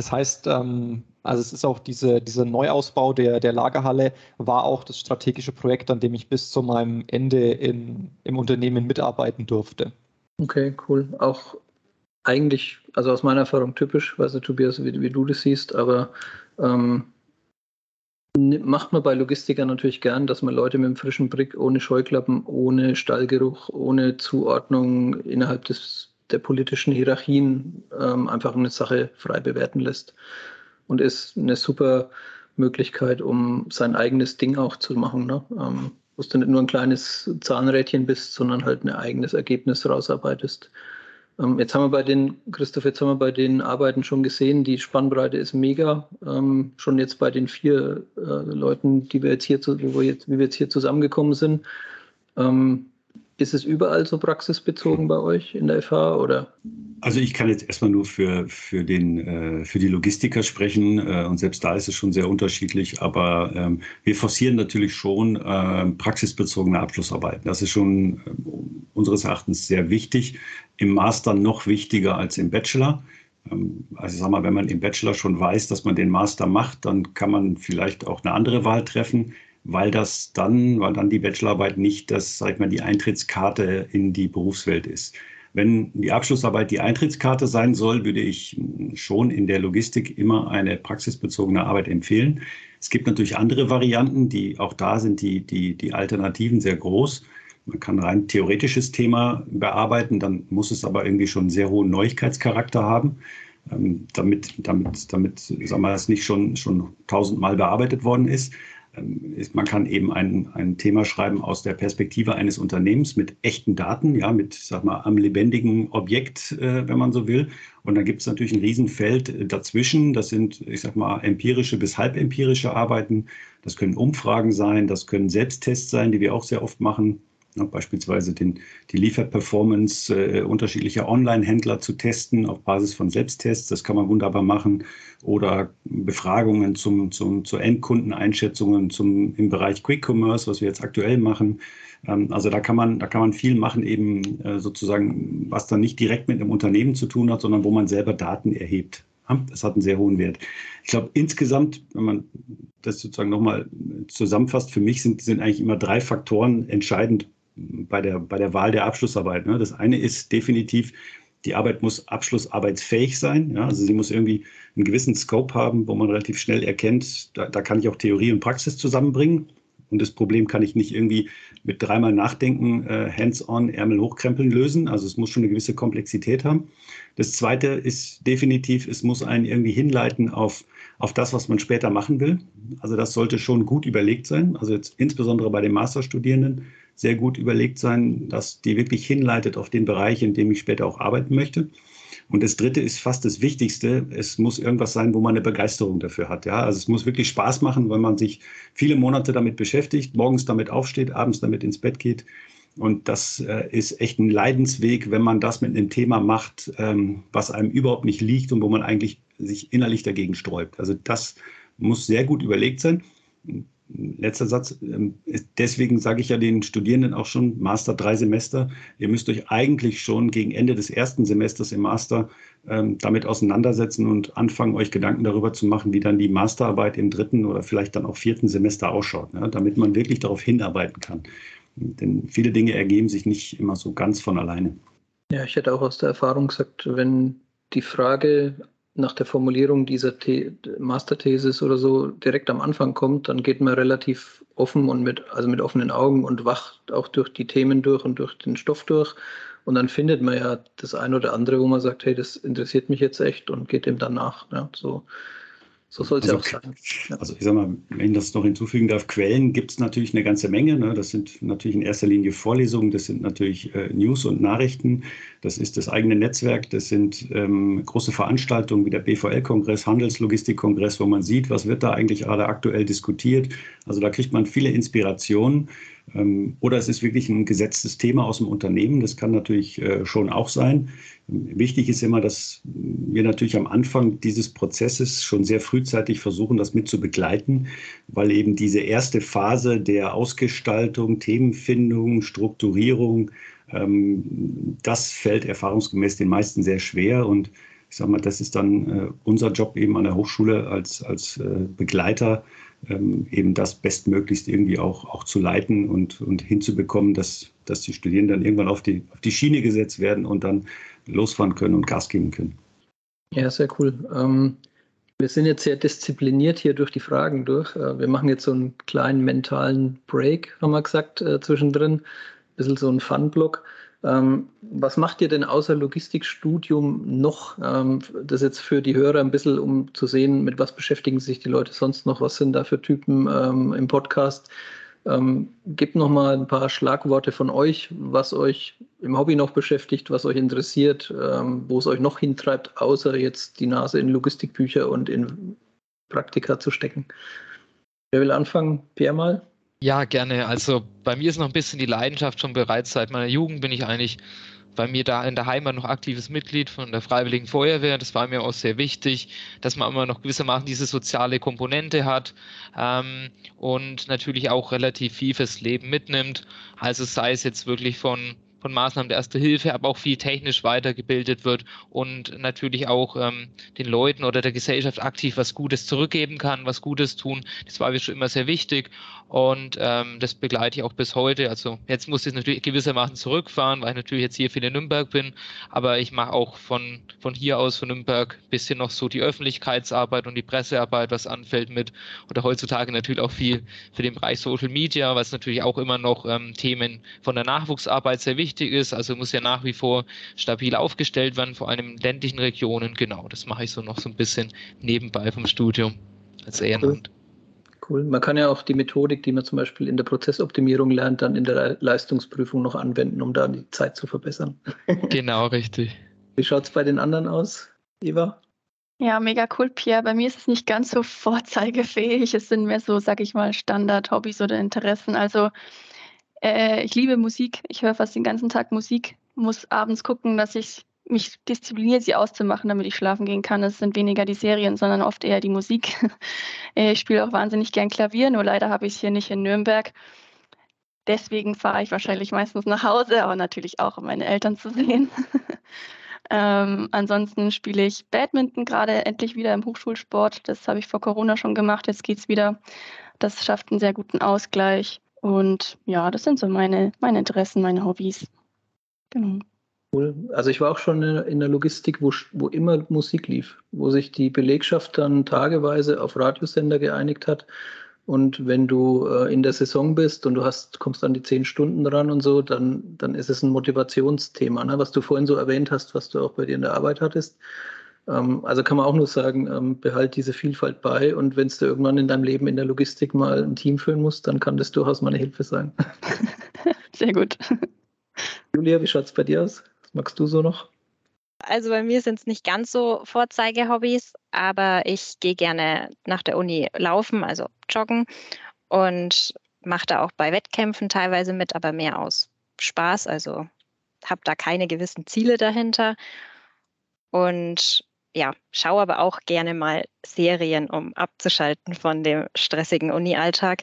Das heißt, ähm, also es ist auch diese, dieser Neuausbau der, der Lagerhalle war auch das strategische Projekt, an dem ich bis zu meinem Ende in, im Unternehmen mitarbeiten durfte. Okay, cool. Auch eigentlich, also aus meiner Erfahrung typisch, weiß nicht, Tobias, wie, wie du das siehst, aber ähm, macht man bei Logistikern natürlich gern, dass man Leute mit einem frischen Blick, ohne Scheuklappen, ohne Stallgeruch, ohne Zuordnung innerhalb des der politischen Hierarchien ähm, einfach eine Sache frei bewerten lässt. Und ist eine super Möglichkeit, um sein eigenes Ding auch zu machen. Ne? Ähm, wo du nicht nur ein kleines Zahnrädchen bist, sondern halt ein eigenes Ergebnis rausarbeitest. Ähm, jetzt haben wir bei den, Christoph, jetzt haben wir bei den Arbeiten schon gesehen, die Spannbreite ist mega. Ähm, schon jetzt bei den vier äh, Leuten, die wir jetzt hier, zu, wir jetzt, wie wir jetzt hier zusammengekommen sind. Ähm, ist es überall so praxisbezogen bei euch in der FH oder? Also ich kann jetzt erstmal nur für, für, den, äh, für die Logistiker sprechen äh, und selbst da ist es schon sehr unterschiedlich, aber ähm, wir forcieren natürlich schon äh, praxisbezogene Abschlussarbeiten. Das ist schon unseres Erachtens sehr wichtig, im Master noch wichtiger als im Bachelor. Ähm, also sag mal, wenn man im Bachelor schon weiß, dass man den Master macht, dann kann man vielleicht auch eine andere Wahl treffen weil das dann, weil dann die Bachelorarbeit nicht das, sag ich mal, die Eintrittskarte in die Berufswelt ist. Wenn die Abschlussarbeit die Eintrittskarte sein soll, würde ich schon in der Logistik immer eine praxisbezogene Arbeit empfehlen. Es gibt natürlich andere Varianten, die auch da sind die, die, die Alternativen sehr groß. Man kann rein theoretisches Thema bearbeiten, dann muss es aber irgendwie schon einen sehr hohen Neuigkeitscharakter haben, ähm, damit, damit, damit sagen wir, es nicht schon, schon tausendmal bearbeitet worden ist. Ist, man kann eben ein, ein Thema schreiben aus der Perspektive eines Unternehmens mit echten Daten, ja, mit, sag mal, am lebendigen Objekt, äh, wenn man so will. Und dann gibt es natürlich ein Riesenfeld äh, dazwischen. Das sind, ich sag mal, empirische bis halbempirische Arbeiten. Das können Umfragen sein, das können Selbsttests sein, die wir auch sehr oft machen. Beispielsweise den, die Lieferperformance äh, unterschiedlicher Online-Händler zu testen auf Basis von Selbsttests. Das kann man wunderbar machen. Oder Befragungen zum, zum, zu Endkundeneinschätzungen zum, im Bereich Quick Commerce, was wir jetzt aktuell machen. Ähm, also da kann, man, da kann man viel machen, eben äh, sozusagen, was dann nicht direkt mit einem Unternehmen zu tun hat, sondern wo man selber Daten erhebt. Das hat einen sehr hohen Wert. Ich glaube, insgesamt, wenn man das sozusagen nochmal zusammenfasst, für mich sind, sind eigentlich immer drei Faktoren entscheidend bei der, bei der Wahl der Abschlussarbeit. Ne? Das eine ist definitiv, die Arbeit muss abschlussarbeitsfähig sein. Ja? Also sie muss irgendwie einen gewissen Scope haben, wo man relativ schnell erkennt, da, da kann ich auch Theorie und Praxis zusammenbringen. Und das Problem kann ich nicht irgendwie mit dreimal Nachdenken, äh, hands-on, Ärmel hochkrempeln lösen. Also es muss schon eine gewisse Komplexität haben. Das Zweite ist definitiv, es muss einen irgendwie hinleiten auf, auf das, was man später machen will. Also das sollte schon gut überlegt sein. Also jetzt insbesondere bei den Masterstudierenden sehr gut überlegt sein, dass die wirklich hinleitet auf den Bereich, in dem ich später auch arbeiten möchte. Und das Dritte ist fast das Wichtigste. Es muss irgendwas sein, wo man eine Begeisterung dafür hat. Ja, also es muss wirklich Spaß machen, wenn man sich viele Monate damit beschäftigt, morgens damit aufsteht, abends damit ins Bett geht. Und das äh, ist echt ein Leidensweg, wenn man das mit einem Thema macht, ähm, was einem überhaupt nicht liegt und wo man eigentlich sich innerlich dagegen sträubt. Also das muss sehr gut überlegt sein letzter Satz. Ähm, deswegen sage ich ja den Studierenden auch schon, Master drei Semester, ihr müsst euch eigentlich schon gegen Ende des ersten Semesters im Master ähm, damit auseinandersetzen und anfangen, euch Gedanken darüber zu machen, wie dann die Masterarbeit im dritten oder vielleicht dann auch vierten Semester ausschaut, ne? damit man wirklich darauf hinarbeiten kann. Denn viele Dinge ergeben sich nicht immer so ganz von alleine. Ja, ich hätte auch aus der Erfahrung gesagt, wenn die Frage nach der Formulierung dieser The Masterthesis oder so direkt am Anfang kommt, dann geht man relativ offen und mit, also mit offenen Augen und wacht auch durch die Themen durch und durch den Stoff durch. Und dann findet man ja das eine oder andere, wo man sagt, hey, das interessiert mich jetzt echt und geht dem danach. Ja, so so soll es also, ja auch sein. Ja. Also ich sag mal, wenn ich das noch hinzufügen darf, Quellen gibt es natürlich eine ganze Menge. Ne? Das sind natürlich in erster Linie Vorlesungen, das sind natürlich äh, News und Nachrichten, das ist das eigene Netzwerk, das sind ähm, große Veranstaltungen wie der BVL-Kongress, Handelslogistik-Kongress, wo man sieht, was wird da eigentlich gerade aktuell diskutiert. Also da kriegt man viele Inspirationen. Ähm, oder es ist wirklich ein gesetztes Thema aus dem Unternehmen. Das kann natürlich äh, schon auch sein. Wichtig ist immer, dass wir natürlich am Anfang dieses Prozesses schon sehr frühzeitig versuchen, das mit zu begleiten, weil eben diese erste Phase der Ausgestaltung, Themenfindung, Strukturierung, ähm, das fällt erfahrungsgemäß den meisten sehr schwer und ich sage mal, das ist dann äh, unser Job eben an der Hochschule als, als äh, Begleiter, ähm, eben das bestmöglichst irgendwie auch, auch zu leiten und, und hinzubekommen, dass, dass die Studierenden dann irgendwann auf die, auf die Schiene gesetzt werden und dann losfahren können und Gas geben können. Ja, sehr cool. Ähm, wir sind jetzt sehr diszipliniert hier durch die Fragen durch. Äh, wir machen jetzt so einen kleinen mentalen Break, haben wir gesagt, äh, zwischendrin. Ein bisschen so ein Fun-Block. Ähm, was macht ihr denn außer Logistikstudium noch? Ähm, das jetzt für die Hörer ein bisschen, um zu sehen, mit was beschäftigen sich die Leute sonst noch? Was sind da für Typen ähm, im Podcast? Ähm, gebt noch mal ein paar Schlagworte von euch, was euch im Hobby noch beschäftigt, was euch interessiert, ähm, wo es euch noch hintreibt, außer jetzt die Nase in Logistikbücher und in Praktika zu stecken. Wer will anfangen? Pierre mal? Ja, gerne. Also bei mir ist noch ein bisschen die Leidenschaft schon bereits seit meiner Jugend bin ich eigentlich bei mir da in der Heimat noch aktives Mitglied von der Freiwilligen Feuerwehr. Das war mir auch sehr wichtig, dass man immer noch gewissermaßen diese soziale Komponente hat ähm, und natürlich auch relativ viel fürs Leben mitnimmt. Also sei es jetzt wirklich von von Maßnahmen der Erste Hilfe, aber auch viel technisch weitergebildet wird und natürlich auch ähm, den Leuten oder der Gesellschaft aktiv was Gutes zurückgeben kann, was Gutes tun. Das war mir schon immer sehr wichtig und ähm, das begleite ich auch bis heute. Also jetzt muss ich natürlich gewissermaßen zurückfahren, weil ich natürlich jetzt hier viel in Nürnberg bin, aber ich mache auch von, von hier aus, von Nürnberg, bisschen noch so die Öffentlichkeitsarbeit und die Pressearbeit, was anfällt mit oder heutzutage natürlich auch viel für den Bereich Social Media, was natürlich auch immer noch ähm, Themen von der Nachwuchsarbeit sehr wichtig ist. Also muss ja nach wie vor stabil aufgestellt werden, vor allem in ländlichen Regionen. Genau, das mache ich so noch so ein bisschen nebenbei vom Studium als Ehrenamt. Cool. Man kann ja auch die Methodik, die man zum Beispiel in der Prozessoptimierung lernt, dann in der Leistungsprüfung noch anwenden, um da die Zeit zu verbessern. genau, richtig. Wie schaut es bei den anderen aus, Eva? Ja, mega cool, Pierre. Bei mir ist es nicht ganz so vorzeigefähig. Es sind mehr so, sag ich mal, Standard-Hobbys oder Interessen. Also äh, ich liebe Musik. Ich höre fast den ganzen Tag Musik. Muss abends gucken, dass ich mich diszipliniere, sie auszumachen, damit ich schlafen gehen kann. Es sind weniger die Serien, sondern oft eher die Musik. Äh, ich spiele auch wahnsinnig gern Klavier, nur leider habe ich es hier nicht in Nürnberg. Deswegen fahre ich wahrscheinlich meistens nach Hause, aber natürlich auch, um meine Eltern zu sehen. ähm, ansonsten spiele ich Badminton gerade endlich wieder im Hochschulsport. Das habe ich vor Corona schon gemacht. Jetzt geht es wieder. Das schafft einen sehr guten Ausgleich. Und ja, das sind so meine, meine Interessen, meine Hobbys. Genau. Cool. Also ich war auch schon in der Logistik, wo, wo immer Musik lief, wo sich die Belegschaft dann tageweise auf Radiosender geeinigt hat. Und wenn du äh, in der Saison bist und du hast, kommst an die zehn Stunden ran und so, dann, dann ist es ein Motivationsthema, ne? was du vorhin so erwähnt hast, was du auch bei dir in der Arbeit hattest. Ähm, also kann man auch nur sagen, ähm, behalt diese Vielfalt bei und wenn du irgendwann in deinem Leben in der Logistik mal ein Team führen musst, dann kann das durchaus mal eine Hilfe sein. Sehr gut. Julia, wie schaut es bei dir aus? Was magst du so noch? Also bei mir sind es nicht ganz so Vorzeigehobbys, aber ich gehe gerne nach der Uni laufen, also joggen und mache da auch bei Wettkämpfen teilweise mit, aber mehr aus Spaß. Also habe da keine gewissen Ziele dahinter. Und ja, schaue aber auch gerne mal Serien, um abzuschalten von dem stressigen Uni-Alltag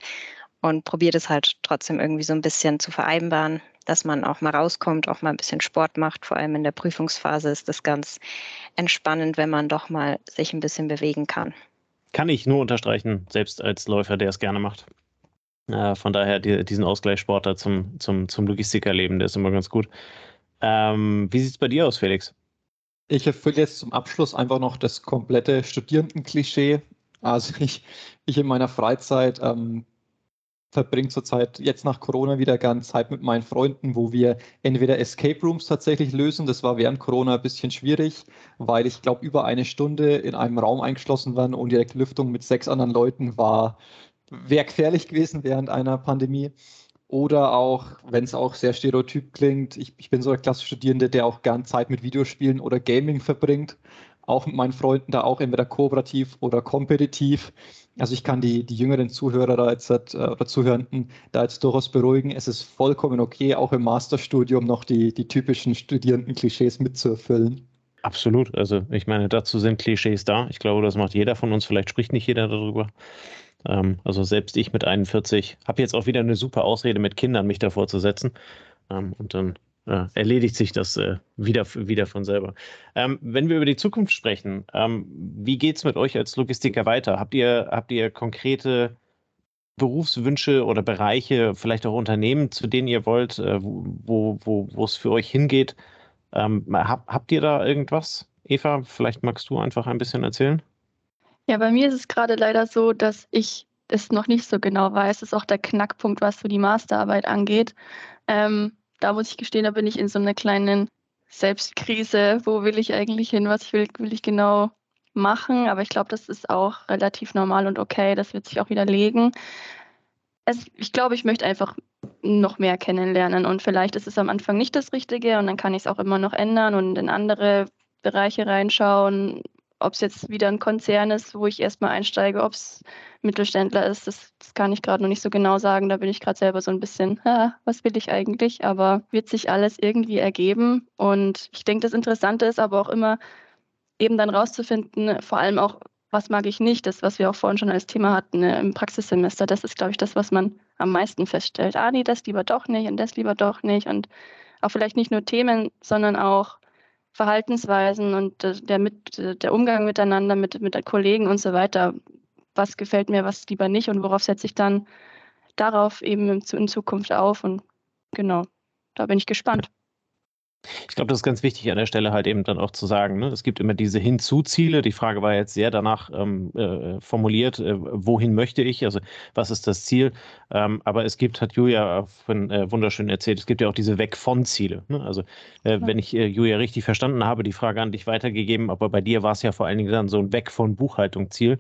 und probiere das halt trotzdem irgendwie so ein bisschen zu vereinbaren, dass man auch mal rauskommt, auch mal ein bisschen Sport macht. Vor allem in der Prüfungsphase ist das ganz entspannend, wenn man doch mal sich ein bisschen bewegen kann. Kann ich nur unterstreichen, selbst als Läufer, der es gerne macht. Äh, von daher die, diesen Ausgleichssportler zum, zum, zum Logistikerleben, der ist immer ganz gut. Ähm, wie sieht es bei dir aus, Felix? Ich erfülle jetzt zum Abschluss einfach noch das komplette Studierendenklischee. Also ich, ich in meiner Freizeit ähm, verbringe zurzeit jetzt nach Corona wieder gerne Zeit mit meinen Freunden, wo wir entweder Escape Rooms tatsächlich lösen. Das war während Corona ein bisschen schwierig, weil ich glaube, über eine Stunde in einem Raum eingeschlossen waren und direkt Lüftung mit sechs anderen Leuten war, wäre gefährlich gewesen während einer Pandemie. Oder auch, wenn es auch sehr stereotyp klingt, ich, ich bin so ein Klassenstudierende, der auch gern Zeit mit Videospielen oder Gaming verbringt. Auch mit meinen Freunden da auch entweder kooperativ oder kompetitiv. Also ich kann die, die jüngeren Zuhörer da jetzt äh, oder Zuhörenden da jetzt durchaus beruhigen. Es ist vollkommen okay, auch im Masterstudium noch die, die typischen Studierenden-Klischees mitzuerfüllen. Absolut. Also ich meine, dazu sind Klischees da. Ich glaube, das macht jeder von uns. Vielleicht spricht nicht jeder darüber. Ähm, also selbst ich mit 41 habe jetzt auch wieder eine super Ausrede mit Kindern, mich davor zu setzen. Ähm, und dann äh, erledigt sich das äh, wieder, wieder von selber. Ähm, wenn wir über die Zukunft sprechen, ähm, wie geht es mit euch als Logistiker weiter? Habt ihr, habt ihr konkrete Berufswünsche oder Bereiche, vielleicht auch Unternehmen, zu denen ihr wollt, äh, wo, wo, wo es für euch hingeht? Ähm, hab, habt ihr da irgendwas? Eva, vielleicht magst du einfach ein bisschen erzählen? Ja, bei mir ist es gerade leider so, dass ich es noch nicht so genau weiß. Das ist auch der Knackpunkt, was so die Masterarbeit angeht. Ähm, da muss ich gestehen, da bin ich in so einer kleinen Selbstkrise. Wo will ich eigentlich hin? Was will, will ich genau machen? Aber ich glaube, das ist auch relativ normal und okay. Das wird sich auch wieder legen. Es, ich glaube, ich möchte einfach noch mehr kennenlernen und vielleicht ist es am Anfang nicht das Richtige und dann kann ich es auch immer noch ändern und in andere Bereiche reinschauen, ob es jetzt wieder ein Konzern ist, wo ich erstmal einsteige, ob es Mittelständler ist, das, das kann ich gerade noch nicht so genau sagen. Da bin ich gerade selber so ein bisschen, was will ich eigentlich? Aber wird sich alles irgendwie ergeben. Und ich denke, das Interessante ist aber auch immer eben dann rauszufinden, vor allem auch, was mag ich nicht, das, was wir auch vorhin schon als Thema hatten ne, im Praxissemester. Das ist, glaube ich, das, was man am meisten feststellt. Ah, nee, das lieber doch nicht und das lieber doch nicht. Und auch vielleicht nicht nur Themen, sondern auch Verhaltensweisen und der, mit, der Umgang miteinander mit, mit Kollegen und so weiter. Was gefällt mir, was lieber nicht und worauf setze ich dann darauf eben in Zukunft auf. Und genau, da bin ich gespannt. Ich glaube, das ist ganz wichtig an der Stelle halt eben dann auch zu sagen. Ne? Es gibt immer diese Hinzu-Ziele. Die Frage war jetzt sehr danach ähm, äh, formuliert, äh, wohin möchte ich? Also was ist das Ziel? Ähm, aber es gibt, hat Julia von, äh, wunderschön erzählt, es gibt ja auch diese Weg von Ziele. Ne? Also ja. wenn ich äh, Julia richtig verstanden habe, die Frage an dich weitergegeben, aber bei dir war es ja vor allen Dingen dann so ein Weg von Buchhaltung-Ziel.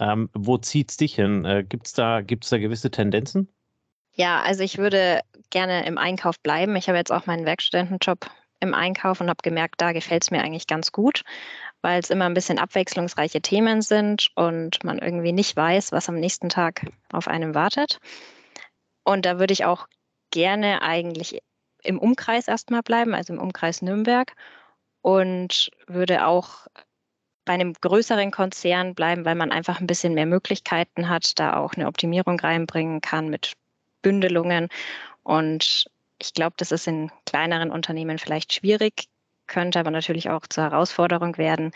Ähm, wo zieht es dich hin? Äh, gibt es da, gibt's da gewisse Tendenzen? Ja, also ich würde gerne im Einkauf bleiben. Ich habe jetzt auch meinen Werkstudentenjob im Einkauf und habe gemerkt, da gefällt es mir eigentlich ganz gut, weil es immer ein bisschen abwechslungsreiche Themen sind und man irgendwie nicht weiß, was am nächsten Tag auf einem wartet. Und da würde ich auch gerne eigentlich im Umkreis erstmal bleiben, also im Umkreis Nürnberg und würde auch bei einem größeren Konzern bleiben, weil man einfach ein bisschen mehr Möglichkeiten hat, da auch eine Optimierung reinbringen kann mit Bündelungen. Und ich glaube, das ist in kleineren Unternehmen vielleicht schwierig, könnte aber natürlich auch zur Herausforderung werden.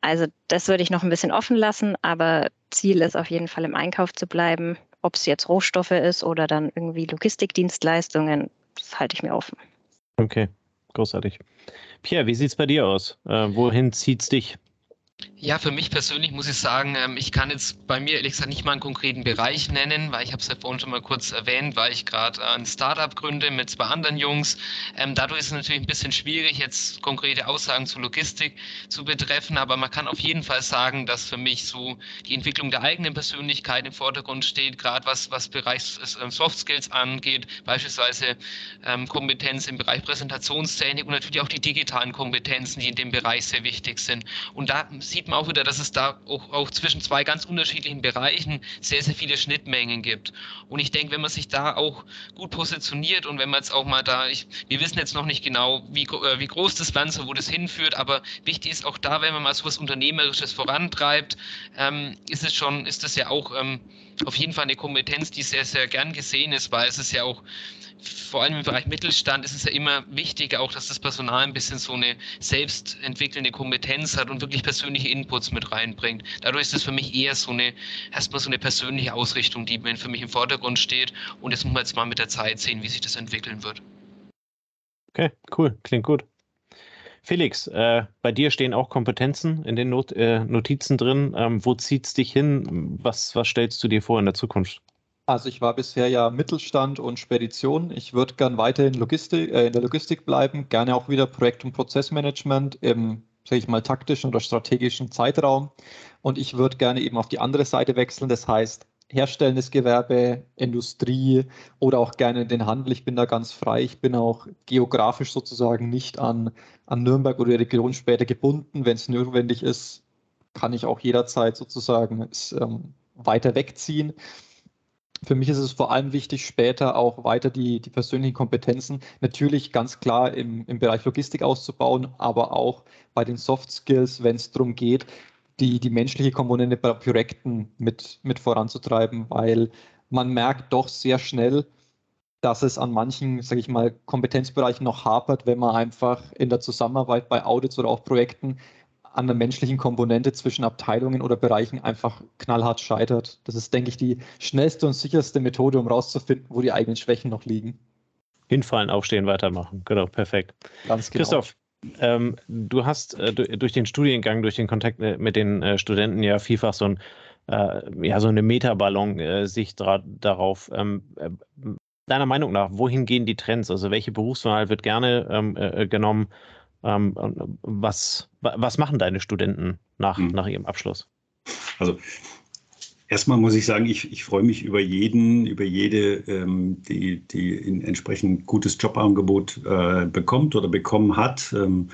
Also das würde ich noch ein bisschen offen lassen, aber Ziel ist auf jeden Fall im Einkauf zu bleiben. Ob es jetzt Rohstoffe ist oder dann irgendwie Logistikdienstleistungen, das halte ich mir offen. Okay, großartig. Pierre, wie sieht es bei dir aus? Äh, wohin zieht es dich? Ja, für mich persönlich muss ich sagen, ähm, ich kann jetzt bei mir ehrlich gesagt nicht mal einen konkreten Bereich nennen, weil ich habe es ja vorhin schon mal kurz erwähnt, weil ich gerade ein Startup gründe mit zwei anderen Jungs. Ähm, dadurch ist es natürlich ein bisschen schwierig, jetzt konkrete Aussagen zur Logistik zu betreffen, aber man kann auf jeden Fall sagen, dass für mich so die Entwicklung der eigenen Persönlichkeit im Vordergrund steht, gerade was, was Bereich äh, Soft Skills angeht, beispielsweise ähm, Kompetenz im Bereich Präsentationstechnik und natürlich auch die digitalen Kompetenzen, die in dem Bereich sehr wichtig sind. Und da sieht man auch wieder, dass es da auch, auch zwischen zwei ganz unterschiedlichen Bereichen sehr, sehr viele Schnittmengen gibt. Und ich denke, wenn man sich da auch gut positioniert und wenn man jetzt auch mal da, ich, wir wissen jetzt noch nicht genau, wie, äh, wie groß das soll, wo das hinführt, aber wichtig ist auch da, wenn man mal so was Unternehmerisches vorantreibt, ähm, ist es schon, ist das ja auch ähm, auf jeden Fall eine Kompetenz, die sehr, sehr gern gesehen ist, weil es ist ja auch vor allem im Bereich Mittelstand ist es ja immer wichtiger, auch dass das Personal ein bisschen so eine selbstentwickelnde Kompetenz hat und wirklich persönliche Inputs mit reinbringt. Dadurch ist es für mich eher so eine, erstmal so eine persönliche Ausrichtung, die für mich im Vordergrund steht. Und jetzt muss man jetzt mal mit der Zeit sehen, wie sich das entwickeln wird. Okay, cool, klingt gut. Felix, äh, bei dir stehen auch Kompetenzen in den Not, äh, Notizen drin. Ähm, wo zieht es dich hin? Was, was stellst du dir vor in der Zukunft? Also ich war bisher ja Mittelstand und Spedition. Ich würde gern weiter in, Logistik, äh, in der Logistik bleiben, gerne auch wieder Projekt- und Prozessmanagement im, sage ich mal, taktischen oder strategischen Zeitraum. Und ich würde gerne eben auf die andere Seite wechseln, das heißt herstellendes Gewerbe, Industrie oder auch gerne den Handel. Ich bin da ganz frei. Ich bin auch geografisch sozusagen nicht an, an Nürnberg oder die Region später gebunden. Wenn es notwendig ist, kann ich auch jederzeit sozusagen ähm, weiter wegziehen. Für mich ist es vor allem wichtig, später auch weiter die, die persönlichen Kompetenzen natürlich ganz klar im, im Bereich Logistik auszubauen, aber auch bei den Soft Skills, wenn es darum geht, die, die menschliche Komponente bei Projekten mit, mit voranzutreiben, weil man merkt doch sehr schnell, dass es an manchen, sage ich mal, Kompetenzbereichen noch hapert, wenn man einfach in der Zusammenarbeit bei Audits oder auch Projekten an der menschlichen Komponente zwischen Abteilungen oder Bereichen einfach knallhart scheitert. Das ist, denke ich, die schnellste und sicherste Methode, um rauszufinden, wo die eigenen Schwächen noch liegen. Hinfallen, aufstehen, weitermachen. Genau, perfekt. Ganz genau. Christoph, ähm, du hast äh, durch den Studiengang, durch den Kontakt äh, mit den äh, Studenten ja vielfach so, ein, äh, ja, so eine Metaballon-Sicht äh, darauf. Ähm, äh, deiner Meinung nach, wohin gehen die Trends? Also welche Berufswahl wird gerne ähm, genommen? Ähm, was, was machen deine Studenten nach, mhm. nach ihrem Abschluss? Also erstmal muss ich sagen, ich, ich freue mich über jeden, über jede, ähm, die, die ein entsprechend gutes Jobangebot äh, bekommt oder bekommen hat. Ähm,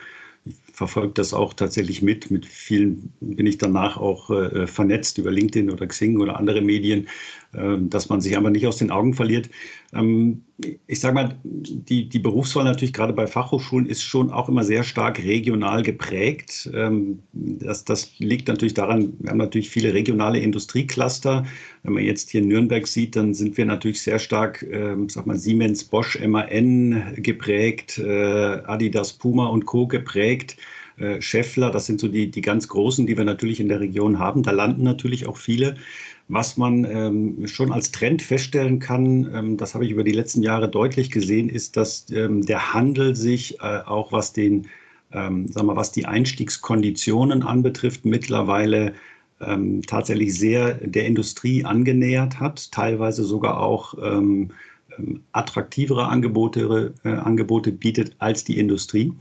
ich verfolge das auch tatsächlich mit. Mit vielen bin ich danach auch äh, vernetzt über LinkedIn oder Xing oder andere Medien. Ähm, dass man sich aber nicht aus den Augen verliert. Ähm, ich sage mal, die, die Berufswahl natürlich gerade bei Fachhochschulen ist schon auch immer sehr stark regional geprägt. Ähm, das, das liegt natürlich daran, wir haben natürlich viele regionale Industriecluster. Wenn man jetzt hier Nürnberg sieht, dann sind wir natürlich sehr stark, sag mal, Siemens, Bosch, MAN geprägt, äh, Adidas, Puma und Co. geprägt. Äh, Scheffler, das sind so die, die ganz großen, die wir natürlich in der Region haben. Da landen natürlich auch viele. Was man ähm, schon als Trend feststellen kann, ähm, das habe ich über die letzten Jahre deutlich gesehen, ist, dass ähm, der Handel sich äh, auch was den, ähm, sagen wir, was die Einstiegskonditionen anbetrifft, mittlerweile ähm, tatsächlich sehr der Industrie angenähert hat, teilweise sogar auch ähm, attraktivere Angebote, äh, Angebote bietet als die Industrie.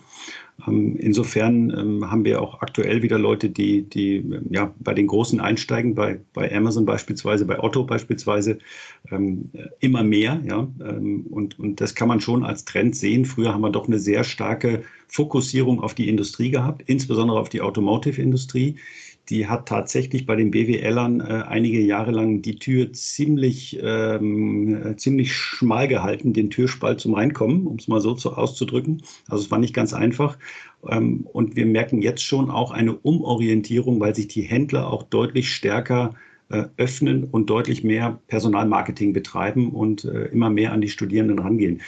Insofern ähm, haben wir auch aktuell wieder Leute, die, die ja, bei den Großen einsteigen, bei, bei Amazon beispielsweise, bei Otto beispielsweise, ähm, immer mehr. Ja? Ähm, und, und das kann man schon als Trend sehen. Früher haben wir doch eine sehr starke Fokussierung auf die Industrie gehabt, insbesondere auf die Automotive-Industrie die hat tatsächlich bei den BWLern äh, einige Jahre lang die Tür ziemlich, ähm, äh, ziemlich schmal gehalten, den Türspalt zum Reinkommen, um es mal so zu, auszudrücken. Also es war nicht ganz einfach. Ähm, und wir merken jetzt schon auch eine Umorientierung, weil sich die Händler auch deutlich stärker äh, öffnen und deutlich mehr Personalmarketing betreiben und äh, immer mehr an die Studierenden rangehen.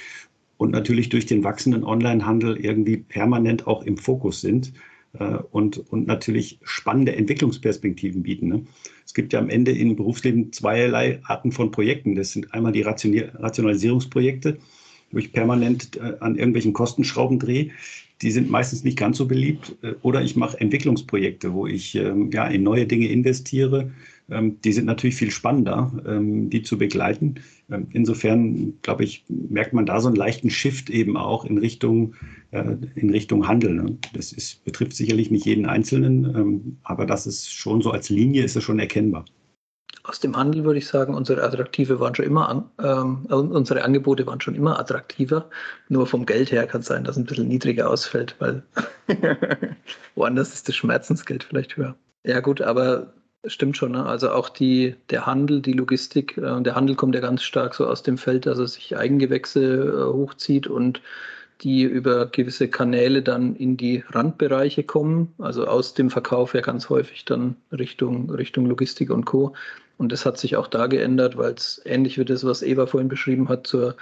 Und natürlich durch den wachsenden Onlinehandel irgendwie permanent auch im Fokus sind. Äh, und, und natürlich spannende Entwicklungsperspektiven bieten. Ne? Es gibt ja am Ende im Berufsleben zweierlei Arten von Projekten. Das sind einmal die Rationalisierungsprojekte, wo ich permanent äh, an irgendwelchen Kostenschrauben drehe. die sind meistens nicht ganz so beliebt. Äh, oder ich mache Entwicklungsprojekte, wo ich ähm, ja, in neue Dinge investiere. Ähm, die sind natürlich viel spannender, ähm, die zu begleiten. Insofern, glaube ich, merkt man da so einen leichten Shift eben auch in Richtung, in Richtung Handel. Ne? Das ist, betrifft sicherlich nicht jeden Einzelnen, ähm, aber das ist schon so als Linie ist es schon erkennbar. Aus dem Handel würde ich sagen, unsere Attraktive waren schon immer, ähm, äh, unsere Angebote waren schon immer attraktiver. Nur vom Geld her kann es sein, dass ein bisschen niedriger ausfällt, weil woanders ist das Schmerzensgeld vielleicht höher. Ja gut, aber stimmt schon. Ne? Also auch die, der Handel, die Logistik, äh, der Handel kommt ja ganz stark so aus dem Feld, dass er sich Eigengewächse äh, hochzieht und die über gewisse Kanäle dann in die Randbereiche kommen, also aus dem Verkauf ja ganz häufig dann Richtung, Richtung Logistik und Co. Und das hat sich auch da geändert, weil es ähnlich wie das, was Eva vorhin beschrieben hat, zur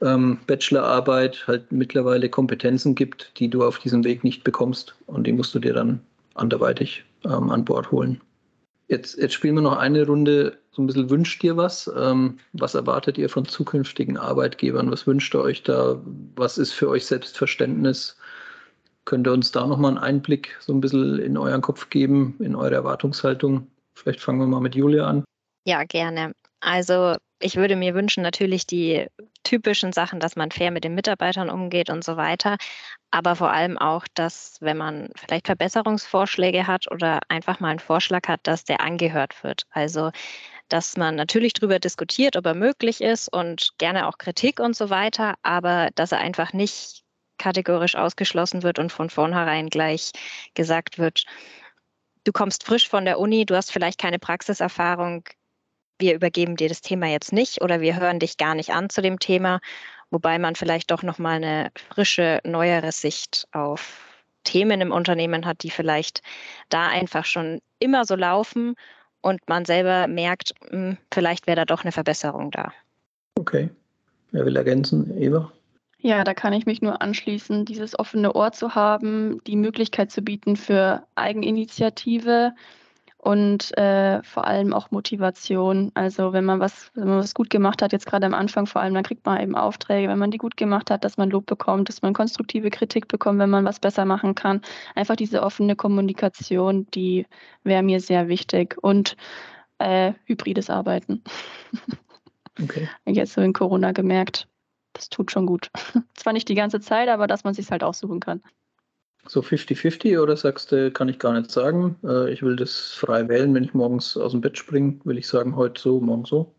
ähm, Bachelorarbeit halt mittlerweile Kompetenzen gibt, die du auf diesem Weg nicht bekommst. Und die musst du dir dann anderweitig ähm, an Bord holen. Jetzt, jetzt spielen wir noch eine Runde, so ein bisschen wünscht ihr was? Ähm, was erwartet ihr von zukünftigen Arbeitgebern? Was wünscht ihr euch da? Was ist für euch Selbstverständnis? Könnt ihr uns da nochmal einen Einblick so ein bisschen in euren Kopf geben, in eure Erwartungshaltung? Vielleicht fangen wir mal mit Julia an. Ja, gerne. Also ich würde mir wünschen, natürlich die typischen Sachen, dass man fair mit den Mitarbeitern umgeht und so weiter. Aber vor allem auch, dass wenn man vielleicht Verbesserungsvorschläge hat oder einfach mal einen Vorschlag hat, dass der angehört wird. Also dass man natürlich darüber diskutiert, ob er möglich ist und gerne auch Kritik und so weiter, aber dass er einfach nicht kategorisch ausgeschlossen wird und von vornherein gleich gesagt wird, du kommst frisch von der Uni, du hast vielleicht keine Praxiserfahrung, wir übergeben dir das Thema jetzt nicht oder wir hören dich gar nicht an zu dem Thema, wobei man vielleicht doch noch mal eine frische, neuere Sicht auf Themen im Unternehmen hat, die vielleicht da einfach schon immer so laufen und man selber merkt, hm, vielleicht wäre da doch eine Verbesserung da. Okay. Wer will ergänzen? Eva? Ja, da kann ich mich nur anschließen, dieses offene Ohr zu haben, die Möglichkeit zu bieten für Eigeninitiative, und äh, vor allem auch Motivation. Also wenn man was, wenn man was gut gemacht hat, jetzt gerade am Anfang vor allem, dann kriegt man eben Aufträge, wenn man die gut gemacht hat, dass man Lob bekommt, dass man konstruktive Kritik bekommt, wenn man was besser machen kann. Einfach diese offene Kommunikation, die wäre mir sehr wichtig und äh, hybrides Arbeiten. Okay. Jetzt so in Corona gemerkt, das tut schon gut. Zwar nicht die ganze Zeit, aber dass man sich halt aussuchen kann. So 50-50 oder sagst du, kann ich gar nicht sagen. Äh, ich will das frei wählen, wenn ich morgens aus dem Bett springe, will ich sagen, heute so, morgen so?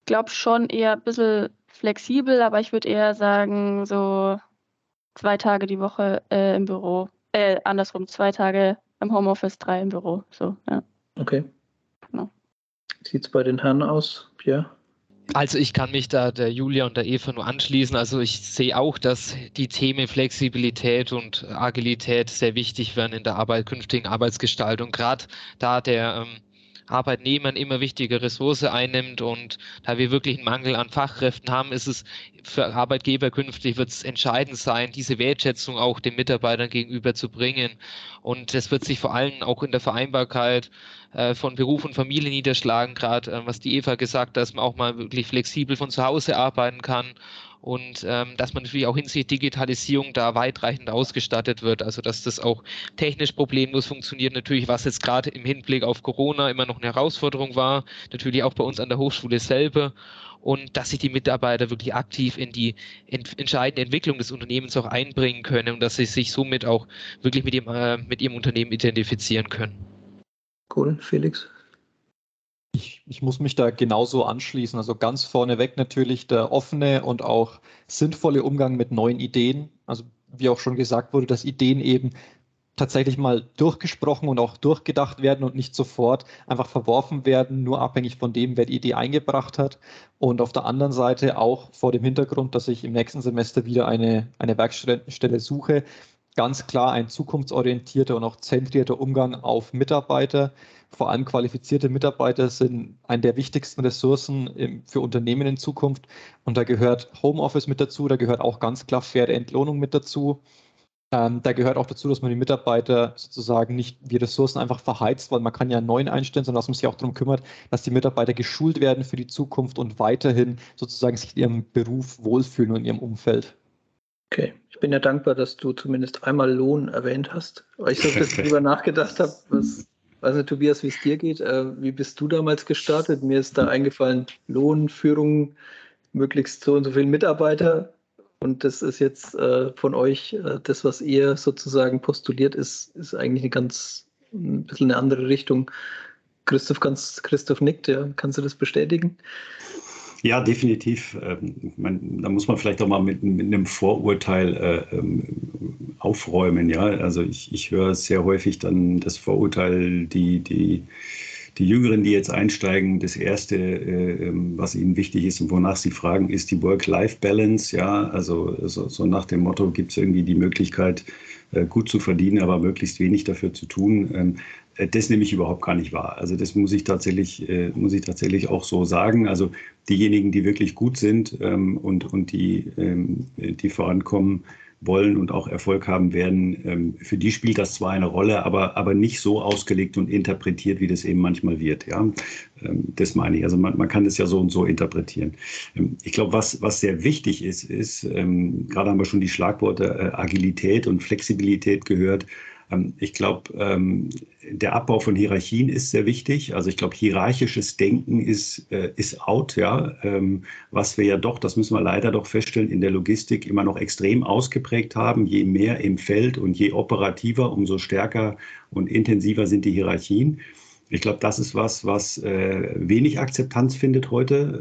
Ich glaube schon eher ein bisschen flexibel, aber ich würde eher sagen, so zwei Tage die Woche äh, im Büro. Äh, andersrum, zwei Tage im Homeoffice, drei im Büro. So, ja. Okay. Genau. Sieht es bei den Herren aus, Pierre? Also ich kann mich da der Julia und der Eva nur anschließen. Also ich sehe auch, dass die Themen Flexibilität und Agilität sehr wichtig werden in der Arbeit, künftigen Arbeitsgestaltung. Gerade da der ähm, Arbeitnehmer immer wichtige Ressource einnimmt und da wir wirklich einen Mangel an Fachkräften haben, ist es für Arbeitgeber künftig wird es entscheidend sein, diese Wertschätzung auch den Mitarbeitern gegenüber zu bringen. Und das wird sich vor allem auch in der Vereinbarkeit äh, von Beruf und Familie niederschlagen, gerade äh, was die Eva gesagt hat, dass man auch mal wirklich flexibel von zu Hause arbeiten kann und ähm, dass man natürlich auch hinsichtlich Digitalisierung da weitreichend ausgestattet wird, also dass das auch technisch problemlos funktioniert, natürlich was jetzt gerade im Hinblick auf Corona immer noch eine Herausforderung war, natürlich auch bei uns an der Hochschule selber und dass sich die Mitarbeiter wirklich aktiv in die ent entscheidende Entwicklung des Unternehmens auch einbringen können und dass sie sich somit auch wirklich mit ihrem, äh, mit ihrem Unternehmen identifizieren können. Cool, Felix. Ich, ich, muss mich da genauso anschließen. Also ganz vorneweg natürlich der offene und auch sinnvolle Umgang mit neuen Ideen. Also wie auch schon gesagt wurde, dass Ideen eben tatsächlich mal durchgesprochen und auch durchgedacht werden und nicht sofort einfach verworfen werden, nur abhängig von dem, wer die Idee eingebracht hat. Und auf der anderen Seite auch vor dem Hintergrund, dass ich im nächsten Semester wieder eine, eine Werkstelle suche, ganz klar ein zukunftsorientierter und auch zentrierter Umgang auf Mitarbeiter. Vor allem qualifizierte Mitarbeiter sind eine der wichtigsten Ressourcen für Unternehmen in Zukunft. Und da gehört Homeoffice mit dazu, da gehört auch ganz klar faire Entlohnung mit dazu. Ähm, da gehört auch dazu, dass man die Mitarbeiter sozusagen nicht wie Ressourcen einfach verheizt, weil man kann ja einen neuen einstellen, sondern dass man sich auch darum kümmert, dass die Mitarbeiter geschult werden für die Zukunft und weiterhin sozusagen sich in ihrem Beruf wohlfühlen und in ihrem Umfeld. Okay, ich bin ja dankbar, dass du zumindest einmal Lohn erwähnt hast, weil ich so ein bisschen drüber nachgedacht habe, was, weiß nicht, Tobias, wie es dir geht. Äh, wie bist du damals gestartet? Mir ist da eingefallen, Lohn, Führung, möglichst so und so viele Mitarbeiter. Und das ist jetzt äh, von euch, äh, das, was ihr sozusagen postuliert, ist, ist eigentlich eine ganz, ein bisschen eine andere Richtung. Christoph, kannst, Christoph nickt, ja. Kannst du das bestätigen? Ja, definitiv. Ähm, man, da muss man vielleicht auch mal mit, mit einem Vorurteil äh, ähm, aufräumen. Ja, also ich, ich höre sehr häufig dann das Vorurteil, die, die, die Jüngeren, die jetzt einsteigen, das erste, äh, ähm, was ihnen wichtig ist und wonach sie fragen, ist die Work-Life-Balance. Ja, also so, so nach dem Motto gibt es irgendwie die Möglichkeit, gut zu verdienen, aber möglichst wenig dafür zu tun. Ähm, äh, das nehme ich überhaupt gar nicht wahr. Also das muss ich tatsächlich, äh, muss ich tatsächlich auch so sagen. Also diejenigen, die wirklich gut sind ähm, und, und die, ähm, die vorankommen wollen und auch Erfolg haben werden, ähm, für die spielt das zwar eine Rolle, aber, aber nicht so ausgelegt und interpretiert, wie das eben manchmal wird. Ja? Ähm, das meine ich. Also man, man kann das ja so und so interpretieren. Ähm, ich glaube, was, was sehr wichtig ist, ist, gerade haben wir schon die Schlagworte äh, Agilität und Flexibilität gehört. Ähm, ich glaube, ähm, der Abbau von Hierarchien ist sehr wichtig. Also ich glaube, hierarchisches Denken ist, äh, ist out, ja. Ähm, was wir ja doch, das müssen wir leider doch feststellen, in der Logistik immer noch extrem ausgeprägt haben. Je mehr im Feld und je operativer, umso stärker und intensiver sind die Hierarchien. Ich glaube, das ist was, was äh, wenig Akzeptanz findet heute.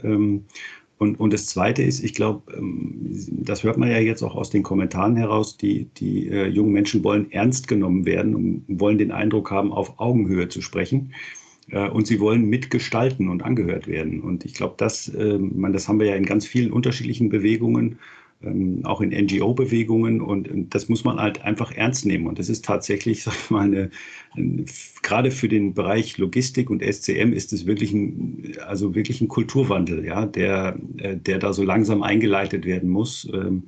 Und, und das Zweite ist, ich glaube, ähm, das hört man ja jetzt auch aus den Kommentaren heraus, die, die äh, jungen Menschen wollen ernst genommen werden und wollen den Eindruck haben, auf Augenhöhe zu sprechen. Äh, und sie wollen mitgestalten und angehört werden. Und ich glaube, das, äh, man, das haben wir ja in ganz vielen unterschiedlichen Bewegungen ähm, auch in NGO-Bewegungen und, und, das muss man halt einfach ernst nehmen. Und das ist tatsächlich, sag ich mal, eine, eine, gerade für den Bereich Logistik und SCM ist es wirklich ein, also wirklich ein Kulturwandel, ja, der, äh, der da so langsam eingeleitet werden muss. Ähm,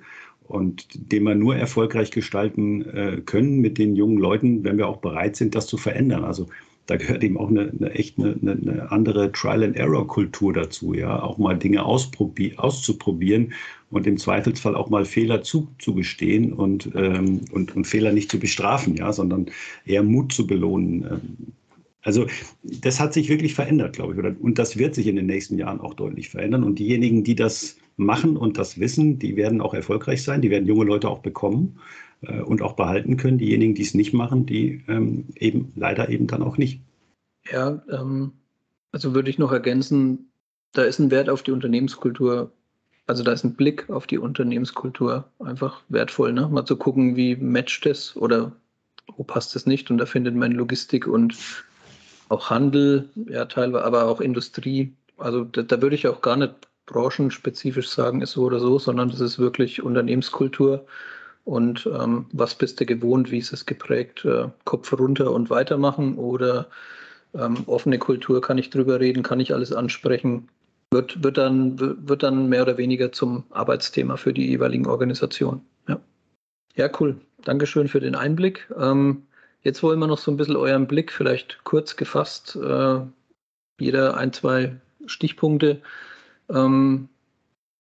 und den wir nur erfolgreich gestalten äh, können mit den jungen Leuten, wenn wir auch bereit sind, das zu verändern. Also da gehört eben auch eine, eine echt eine, eine, andere Trial-and-Error-Kultur dazu, ja, auch mal Dinge auszuprobieren und im Zweifelsfall auch mal Fehler zuzugestehen und, ähm, und, und Fehler nicht zu bestrafen, ja, sondern eher Mut zu belohnen. Ähm, also das hat sich wirklich verändert, glaube ich. Und das wird sich in den nächsten Jahren auch deutlich verändern. Und diejenigen, die das machen und das wissen, die werden auch erfolgreich sein, die werden junge Leute auch bekommen äh, und auch behalten können. Diejenigen, die es nicht machen, die ähm, eben leider eben dann auch nicht. Ja, ähm, also würde ich noch ergänzen, da ist ein Wert auf die Unternehmenskultur also da ist ein Blick auf die Unternehmenskultur einfach wertvoll, ne? Mal zu gucken, wie matcht es oder wo passt es nicht. Und da findet man Logistik und auch Handel, ja, teilweise, aber auch Industrie. Also da, da würde ich auch gar nicht branchenspezifisch sagen, ist so oder so, sondern das ist wirklich Unternehmenskultur. Und ähm, was bist du gewohnt, wie ist es geprägt? Äh, Kopf runter und weitermachen oder ähm, offene Kultur, kann ich drüber reden, kann ich alles ansprechen, wird, wird, dann, wird dann mehr oder weniger zum Arbeitsthema für die jeweiligen Organisationen. Ja, ja cool. Dankeschön für den Einblick. Ähm, jetzt wollen wir noch so ein bisschen euren Blick, vielleicht kurz gefasst, äh, jeder ein, zwei Stichpunkte. Ähm,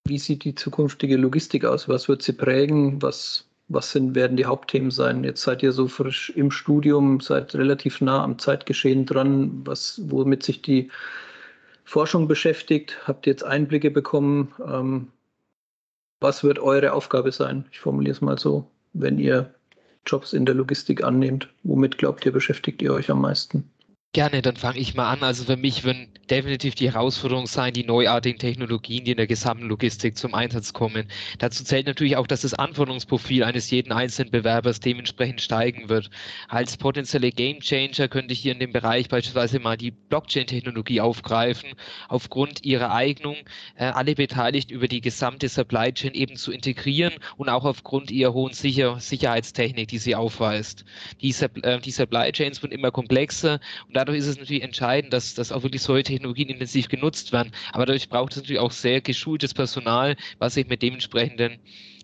wie sieht die zukünftige Logistik aus? Was wird sie prägen? Was, was sind, werden die Hauptthemen sein? Jetzt seid ihr so frisch im Studium, seid relativ nah am Zeitgeschehen dran, was, womit sich die Forschung beschäftigt, habt jetzt Einblicke bekommen. Ähm, was wird eure Aufgabe sein? Ich formuliere es mal so, wenn ihr Jobs in der Logistik annehmt. Womit glaubt ihr, beschäftigt ihr euch am meisten? Gerne, dann fange ich mal an. Also für mich würden definitiv die Herausforderung sein, die neuartigen Technologien, die in der gesamten Logistik zum Einsatz kommen. Dazu zählt natürlich auch, dass das Anforderungsprofil eines jeden einzelnen Bewerbers dementsprechend steigen wird. Als potenzielle Gamechanger könnte ich hier in dem Bereich beispielsweise mal die Blockchain-Technologie aufgreifen, aufgrund ihrer Eignung äh, alle Beteiligten über die gesamte Supply Chain eben zu integrieren und auch aufgrund ihrer hohen Sicher Sicherheitstechnik, die sie aufweist. Die, äh, die Supply Chains werden immer komplexer und dadurch ist es natürlich entscheidend, dass, dass auch wirklich solche Technologien intensiv genutzt werden. Aber dadurch braucht es natürlich auch sehr geschultes Personal, was sich mit dementsprechenden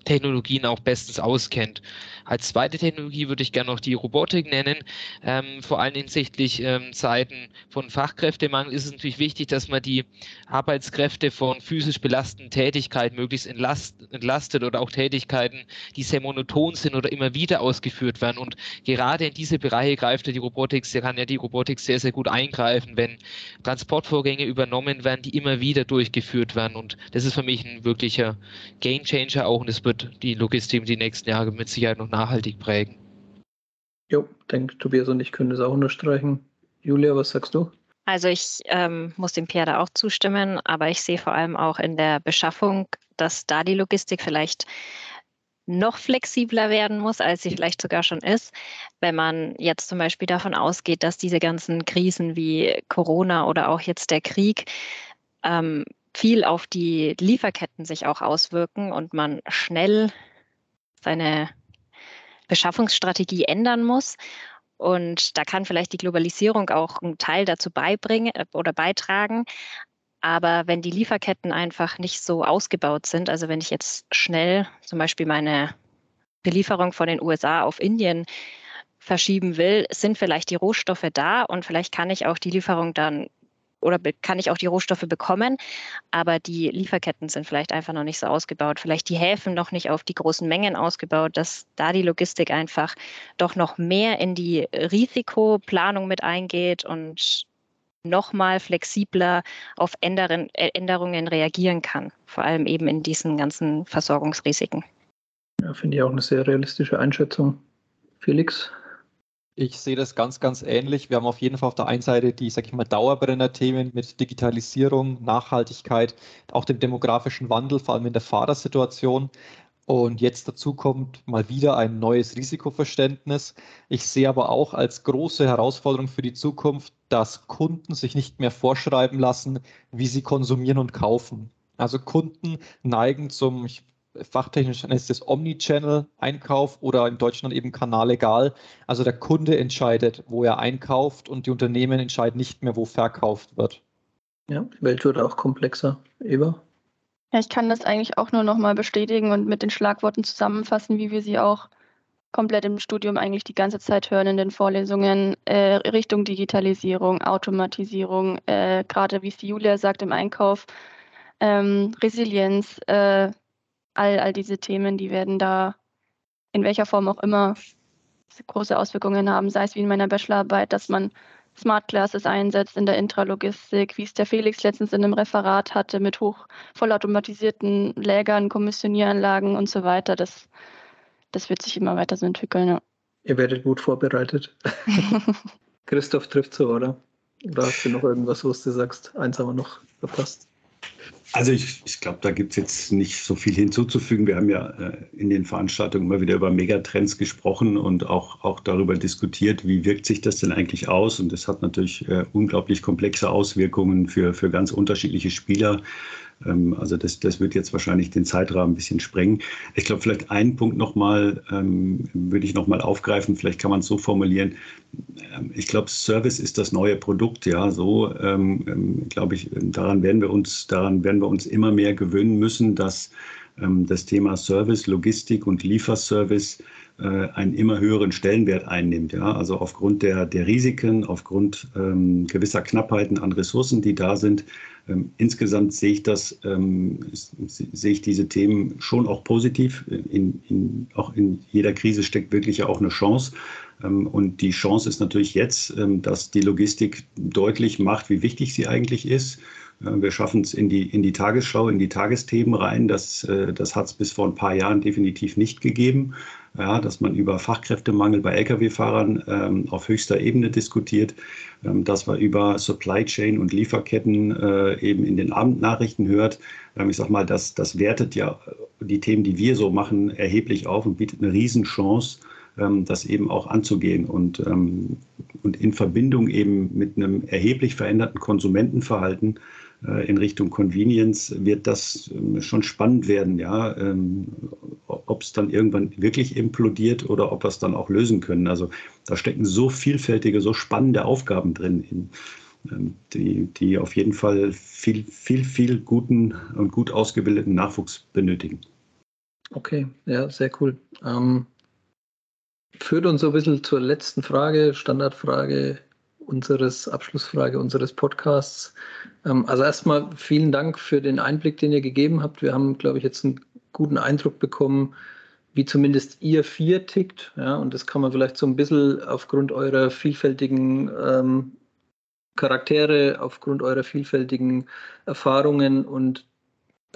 Technologien auch bestens auskennt. Als zweite Technologie würde ich gerne noch die Robotik nennen. Ähm, vor allem hinsichtlich ähm, Zeiten von Fachkräftemangel ist es natürlich wichtig, dass man die Arbeitskräfte von physisch belastenden Tätigkeiten möglichst entlast, entlastet oder auch Tätigkeiten, die sehr monoton sind oder immer wieder ausgeführt werden. Und gerade in diese Bereiche greift ja die Robotik, kann ja die Robotik sehr, sehr gut eingreifen, wenn Transportvorgänge übernommen werden, die immer wieder durchgeführt werden. Und das ist für mich ein wirklicher Gamechanger auch und es wird die Logistik die nächsten Jahre mit Sicherheit noch nachhaltig prägen. Jo, denke Tobias und ich können das auch unterstreichen. Julia, was sagst du? Also ich ähm, muss dem Pierre da auch zustimmen, aber ich sehe vor allem auch in der Beschaffung, dass da die Logistik vielleicht noch flexibler werden muss, als sie vielleicht sogar schon ist, wenn man jetzt zum Beispiel davon ausgeht, dass diese ganzen Krisen wie Corona oder auch jetzt der Krieg ähm, viel auf die Lieferketten sich auch auswirken und man schnell seine Beschaffungsstrategie ändern muss. Und da kann vielleicht die Globalisierung auch einen Teil dazu beibringen äh, oder beitragen. Aber wenn die Lieferketten einfach nicht so ausgebaut sind, also wenn ich jetzt schnell zum Beispiel meine Belieferung von den USA auf Indien verschieben will, sind vielleicht die Rohstoffe da und vielleicht kann ich auch die Lieferung dann oder kann ich auch die Rohstoffe bekommen, aber die Lieferketten sind vielleicht einfach noch nicht so ausgebaut, vielleicht die Häfen noch nicht auf die großen Mengen ausgebaut, dass da die Logistik einfach doch noch mehr in die Risikoplanung mit eingeht und noch mal flexibler auf Änderungen reagieren kann, vor allem eben in diesen ganzen Versorgungsrisiken. Ja, finde ich auch eine sehr realistische Einschätzung. Felix? Ich sehe das ganz, ganz ähnlich. Wir haben auf jeden Fall auf der einen Seite die, sag ich mal, Dauerbrenner-Themen mit Digitalisierung, Nachhaltigkeit, auch dem demografischen Wandel, vor allem in der Fahrersituation. Und jetzt dazu kommt mal wieder ein neues Risikoverständnis. Ich sehe aber auch als große Herausforderung für die Zukunft, dass Kunden sich nicht mehr vorschreiben lassen, wie sie konsumieren und kaufen. Also Kunden neigen zum, ich fachtechnisch ist das Omnichannel-Einkauf oder in Deutschland eben kanallegal. Also der Kunde entscheidet, wo er einkauft und die Unternehmen entscheiden nicht mehr, wo verkauft wird. Ja, die Welt wird auch komplexer. Eva? Ja, ich kann das eigentlich auch nur nochmal bestätigen und mit den Schlagworten zusammenfassen, wie wir sie auch komplett im Studium eigentlich die ganze Zeit hören in den Vorlesungen, äh, Richtung Digitalisierung, Automatisierung, äh, gerade wie es die Julia sagt im Einkauf, ähm, Resilienz, äh, all, all diese Themen, die werden da in welcher Form auch immer große Auswirkungen haben, sei es wie in meiner Bachelorarbeit, dass man Smart Classes einsetzt in der Intralogistik, wie es der Felix letztens in einem Referat hatte mit hoch vollautomatisierten Lägern, Kommissionieranlagen und so weiter. Das, das wird sich immer weiter so entwickeln. Ja. Ihr werdet gut vorbereitet. Christoph trifft so, oder? Oder hast du noch irgendwas, wo du sagst, eins haben wir noch verpasst? Also ich, ich glaube, da gibt es jetzt nicht so viel hinzuzufügen. Wir haben ja äh, in den Veranstaltungen immer wieder über Megatrends gesprochen und auch, auch darüber diskutiert, wie wirkt sich das denn eigentlich aus. Und das hat natürlich äh, unglaublich komplexe Auswirkungen für, für ganz unterschiedliche Spieler. Ähm, also das, das wird jetzt wahrscheinlich den Zeitrahmen ein bisschen sprengen. Ich glaube, vielleicht einen Punkt nochmal ähm, würde ich nochmal aufgreifen. Vielleicht kann man es so formulieren. Ähm, ich glaube, Service ist das neue Produkt. Ja, so ähm, ähm glaube ich, daran werden wir uns, daran werden wir uns immer mehr gewöhnen müssen, dass ähm, das Thema Service, Logistik und Lieferservice einen immer höheren Stellenwert einnimmt. Ja? Also aufgrund der, der Risiken, aufgrund ähm, gewisser Knappheiten an Ressourcen, die da sind. Ähm, insgesamt sehe ich das, ähm, sehe ich diese Themen schon auch positiv. In, in, auch in jeder Krise steckt wirklich ja auch eine Chance. Ähm, und die Chance ist natürlich jetzt, ähm, dass die Logistik deutlich macht, wie wichtig sie eigentlich ist. Wir schaffen es in die, in die Tagesschau, in die Tagesthemen rein. Das, äh, das hat es bis vor ein paar Jahren definitiv nicht gegeben ja, dass man über Fachkräftemangel bei Lkw-Fahrern ähm, auf höchster Ebene diskutiert, ähm, dass man über Supply Chain und Lieferketten äh, eben in den Abendnachrichten hört. Ähm, ich sage mal, das, das wertet ja die Themen, die wir so machen, erheblich auf und bietet eine Riesenchance, ähm, das eben auch anzugehen und, ähm, und in Verbindung eben mit einem erheblich veränderten Konsumentenverhalten in Richtung Convenience wird das ähm, schon spannend werden, ja, ähm, ob es dann irgendwann wirklich implodiert oder ob wir es dann auch lösen können. Also da stecken so vielfältige, so spannende Aufgaben drin, in, ähm, die, die auf jeden Fall viel, viel, viel guten und gut ausgebildeten Nachwuchs benötigen. Okay, ja, sehr cool. Ähm, führt uns so ein bisschen zur letzten Frage, Standardfrage unseres Abschlussfrage unseres Podcasts. Ähm, also erstmal vielen Dank für den Einblick, den ihr gegeben habt. Wir haben, glaube ich, jetzt einen guten Eindruck bekommen, wie zumindest ihr vier tickt. Ja, und das kann man vielleicht so ein bisschen aufgrund eurer vielfältigen ähm, Charaktere, aufgrund eurer vielfältigen Erfahrungen und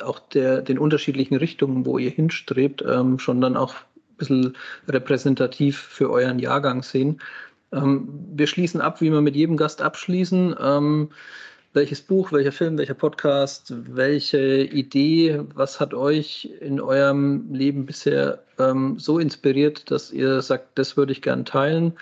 auch der, den unterschiedlichen Richtungen, wo ihr hinstrebt, ähm, schon dann auch ein bisschen repräsentativ für euren Jahrgang sehen. Ähm, wir schließen ab, wie wir mit jedem Gast abschließen. Ähm, welches Buch, welcher Film, welcher Podcast, welche Idee, was hat euch in eurem Leben bisher ähm, so inspiriert, dass ihr sagt, das würde ich gern teilen?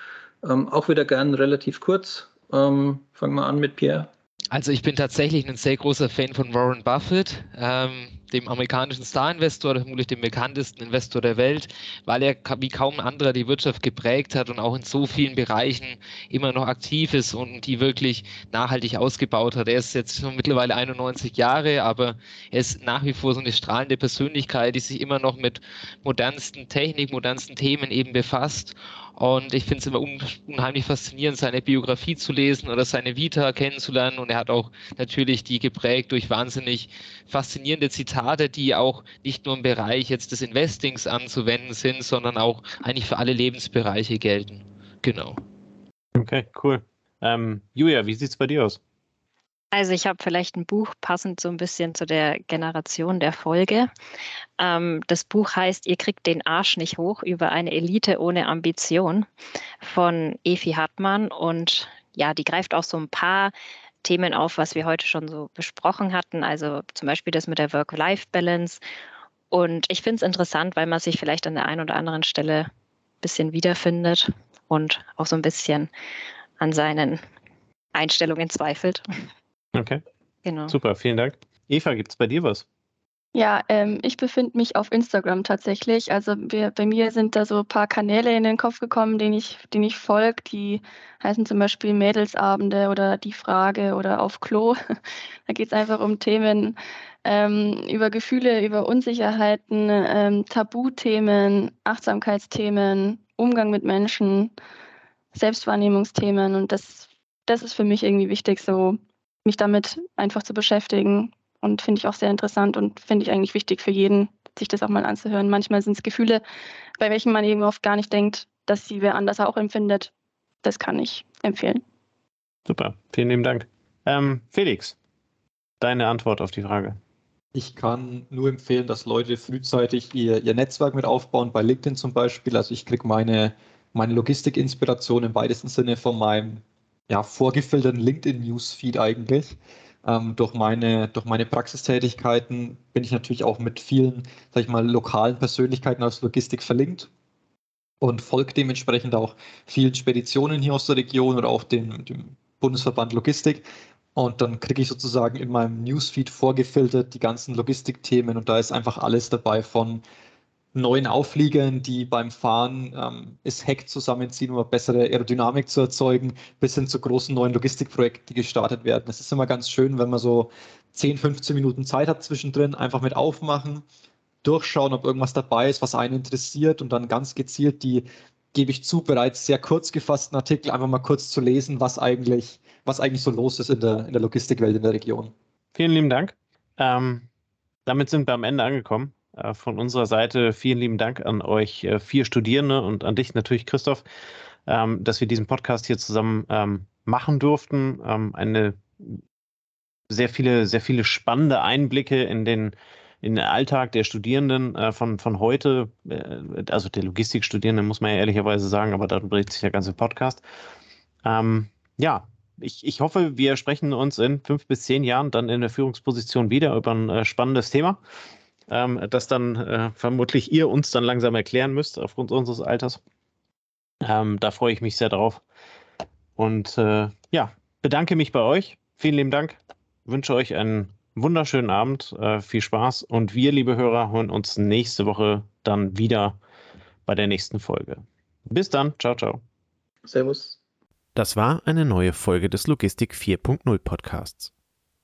Ähm, auch wieder gern relativ kurz. Ähm, fangen wir an mit Pierre. Also ich bin tatsächlich ein sehr großer Fan von Warren Buffett, ähm, dem amerikanischen Star-Investor, vermutlich dem bekanntesten Investor der Welt, weil er wie kaum ein anderer die Wirtschaft geprägt hat und auch in so vielen Bereichen immer noch aktiv ist und die wirklich nachhaltig ausgebaut hat. Er ist jetzt schon mittlerweile 91 Jahre, aber er ist nach wie vor so eine strahlende Persönlichkeit, die sich immer noch mit modernsten Technik, modernsten Themen eben befasst und ich finde es immer unheimlich faszinierend, seine Biografie zu lesen oder seine Vita kennenzulernen. Und er hat auch natürlich die geprägt durch wahnsinnig faszinierende Zitate, die auch nicht nur im Bereich jetzt des Investings anzuwenden sind, sondern auch eigentlich für alle Lebensbereiche gelten. Genau. Okay, cool. Ähm, Julia, wie sieht es bei dir aus? Also ich habe vielleicht ein Buch passend so ein bisschen zu der Generation der Folge. Ähm, das Buch heißt Ihr kriegt den Arsch nicht hoch über eine Elite ohne Ambition von Efi Hartmann. Und ja, die greift auch so ein paar Themen auf, was wir heute schon so besprochen hatten. Also zum Beispiel das mit der Work-Life-Balance. Und ich finde es interessant, weil man sich vielleicht an der einen oder anderen Stelle ein bisschen wiederfindet und auch so ein bisschen an seinen Einstellungen zweifelt. Okay. Genau. Super, vielen Dank. Eva, gibt es bei dir was? Ja, ähm, ich befinde mich auf Instagram tatsächlich. Also wir, bei mir sind da so ein paar Kanäle in den Kopf gekommen, denen ich, denen ich folge. Die heißen zum Beispiel Mädelsabende oder Die Frage oder Auf Klo. da geht es einfach um Themen ähm, über Gefühle, über Unsicherheiten, ähm, Tabuthemen, Achtsamkeitsthemen, Umgang mit Menschen, Selbstwahrnehmungsthemen. Und das, das ist für mich irgendwie wichtig, so mich damit einfach zu beschäftigen. Und finde ich auch sehr interessant und finde ich eigentlich wichtig für jeden, sich das auch mal anzuhören. Manchmal sind es Gefühle, bei welchen man eben oft gar nicht denkt, dass sie wer anders auch empfindet. Das kann ich empfehlen. Super, vielen lieben Dank. Ähm, Felix, deine Antwort auf die Frage. Ich kann nur empfehlen, dass Leute frühzeitig ihr, ihr Netzwerk mit aufbauen, bei LinkedIn zum Beispiel. Also ich kriege meine, meine Logistik-Inspiration im weitesten Sinne von meinem ja, vorgefilterten LinkedIn-Newsfeed eigentlich. Ähm, durch, meine, durch meine Praxistätigkeiten bin ich natürlich auch mit vielen, sag ich mal, lokalen Persönlichkeiten aus Logistik verlinkt und folge dementsprechend auch vielen Speditionen hier aus der Region oder auch dem, dem Bundesverband Logistik. Und dann kriege ich sozusagen in meinem Newsfeed vorgefiltert die ganzen Logistikthemen und da ist einfach alles dabei von neuen Aufliegern, die beim Fahren ähm, das Heck zusammenziehen, um eine bessere Aerodynamik zu erzeugen, bis hin zu großen neuen Logistikprojekten, die gestartet werden. Es ist immer ganz schön, wenn man so 10, 15 Minuten Zeit hat zwischendrin, einfach mit aufmachen, durchschauen, ob irgendwas dabei ist, was einen interessiert und dann ganz gezielt die, gebe ich zu, bereits sehr kurz gefassten Artikel einfach mal kurz zu lesen, was eigentlich, was eigentlich so los ist in der, in der Logistikwelt in der Region. Vielen lieben Dank. Ähm, damit sind wir am Ende angekommen. Äh, von unserer Seite vielen lieben Dank an euch äh, vier Studierende und an dich natürlich, Christoph, ähm, dass wir diesen Podcast hier zusammen ähm, machen durften. Ähm, eine sehr viele, sehr viele spannende Einblicke in den, in den Alltag der Studierenden äh, von, von heute, also der Logistikstudierenden, muss man ja ehrlicherweise sagen, aber darum dreht sich der ganze Podcast. ja, ich, ich hoffe, wir sprechen uns in fünf bis zehn Jahren dann in der Führungsposition wieder über ein spannendes Thema ähm, das dann äh, vermutlich ihr uns dann langsam erklären müsst aufgrund unseres Alters. Ähm, da freue ich mich sehr drauf. Und äh, ja, bedanke mich bei euch. Vielen lieben Dank. Wünsche euch einen wunderschönen Abend, äh, viel Spaß und wir, liebe Hörer, hören uns nächste Woche dann wieder bei der nächsten Folge. Bis dann, ciao, ciao. Servus. Das war eine neue Folge des Logistik 4.0 Podcasts.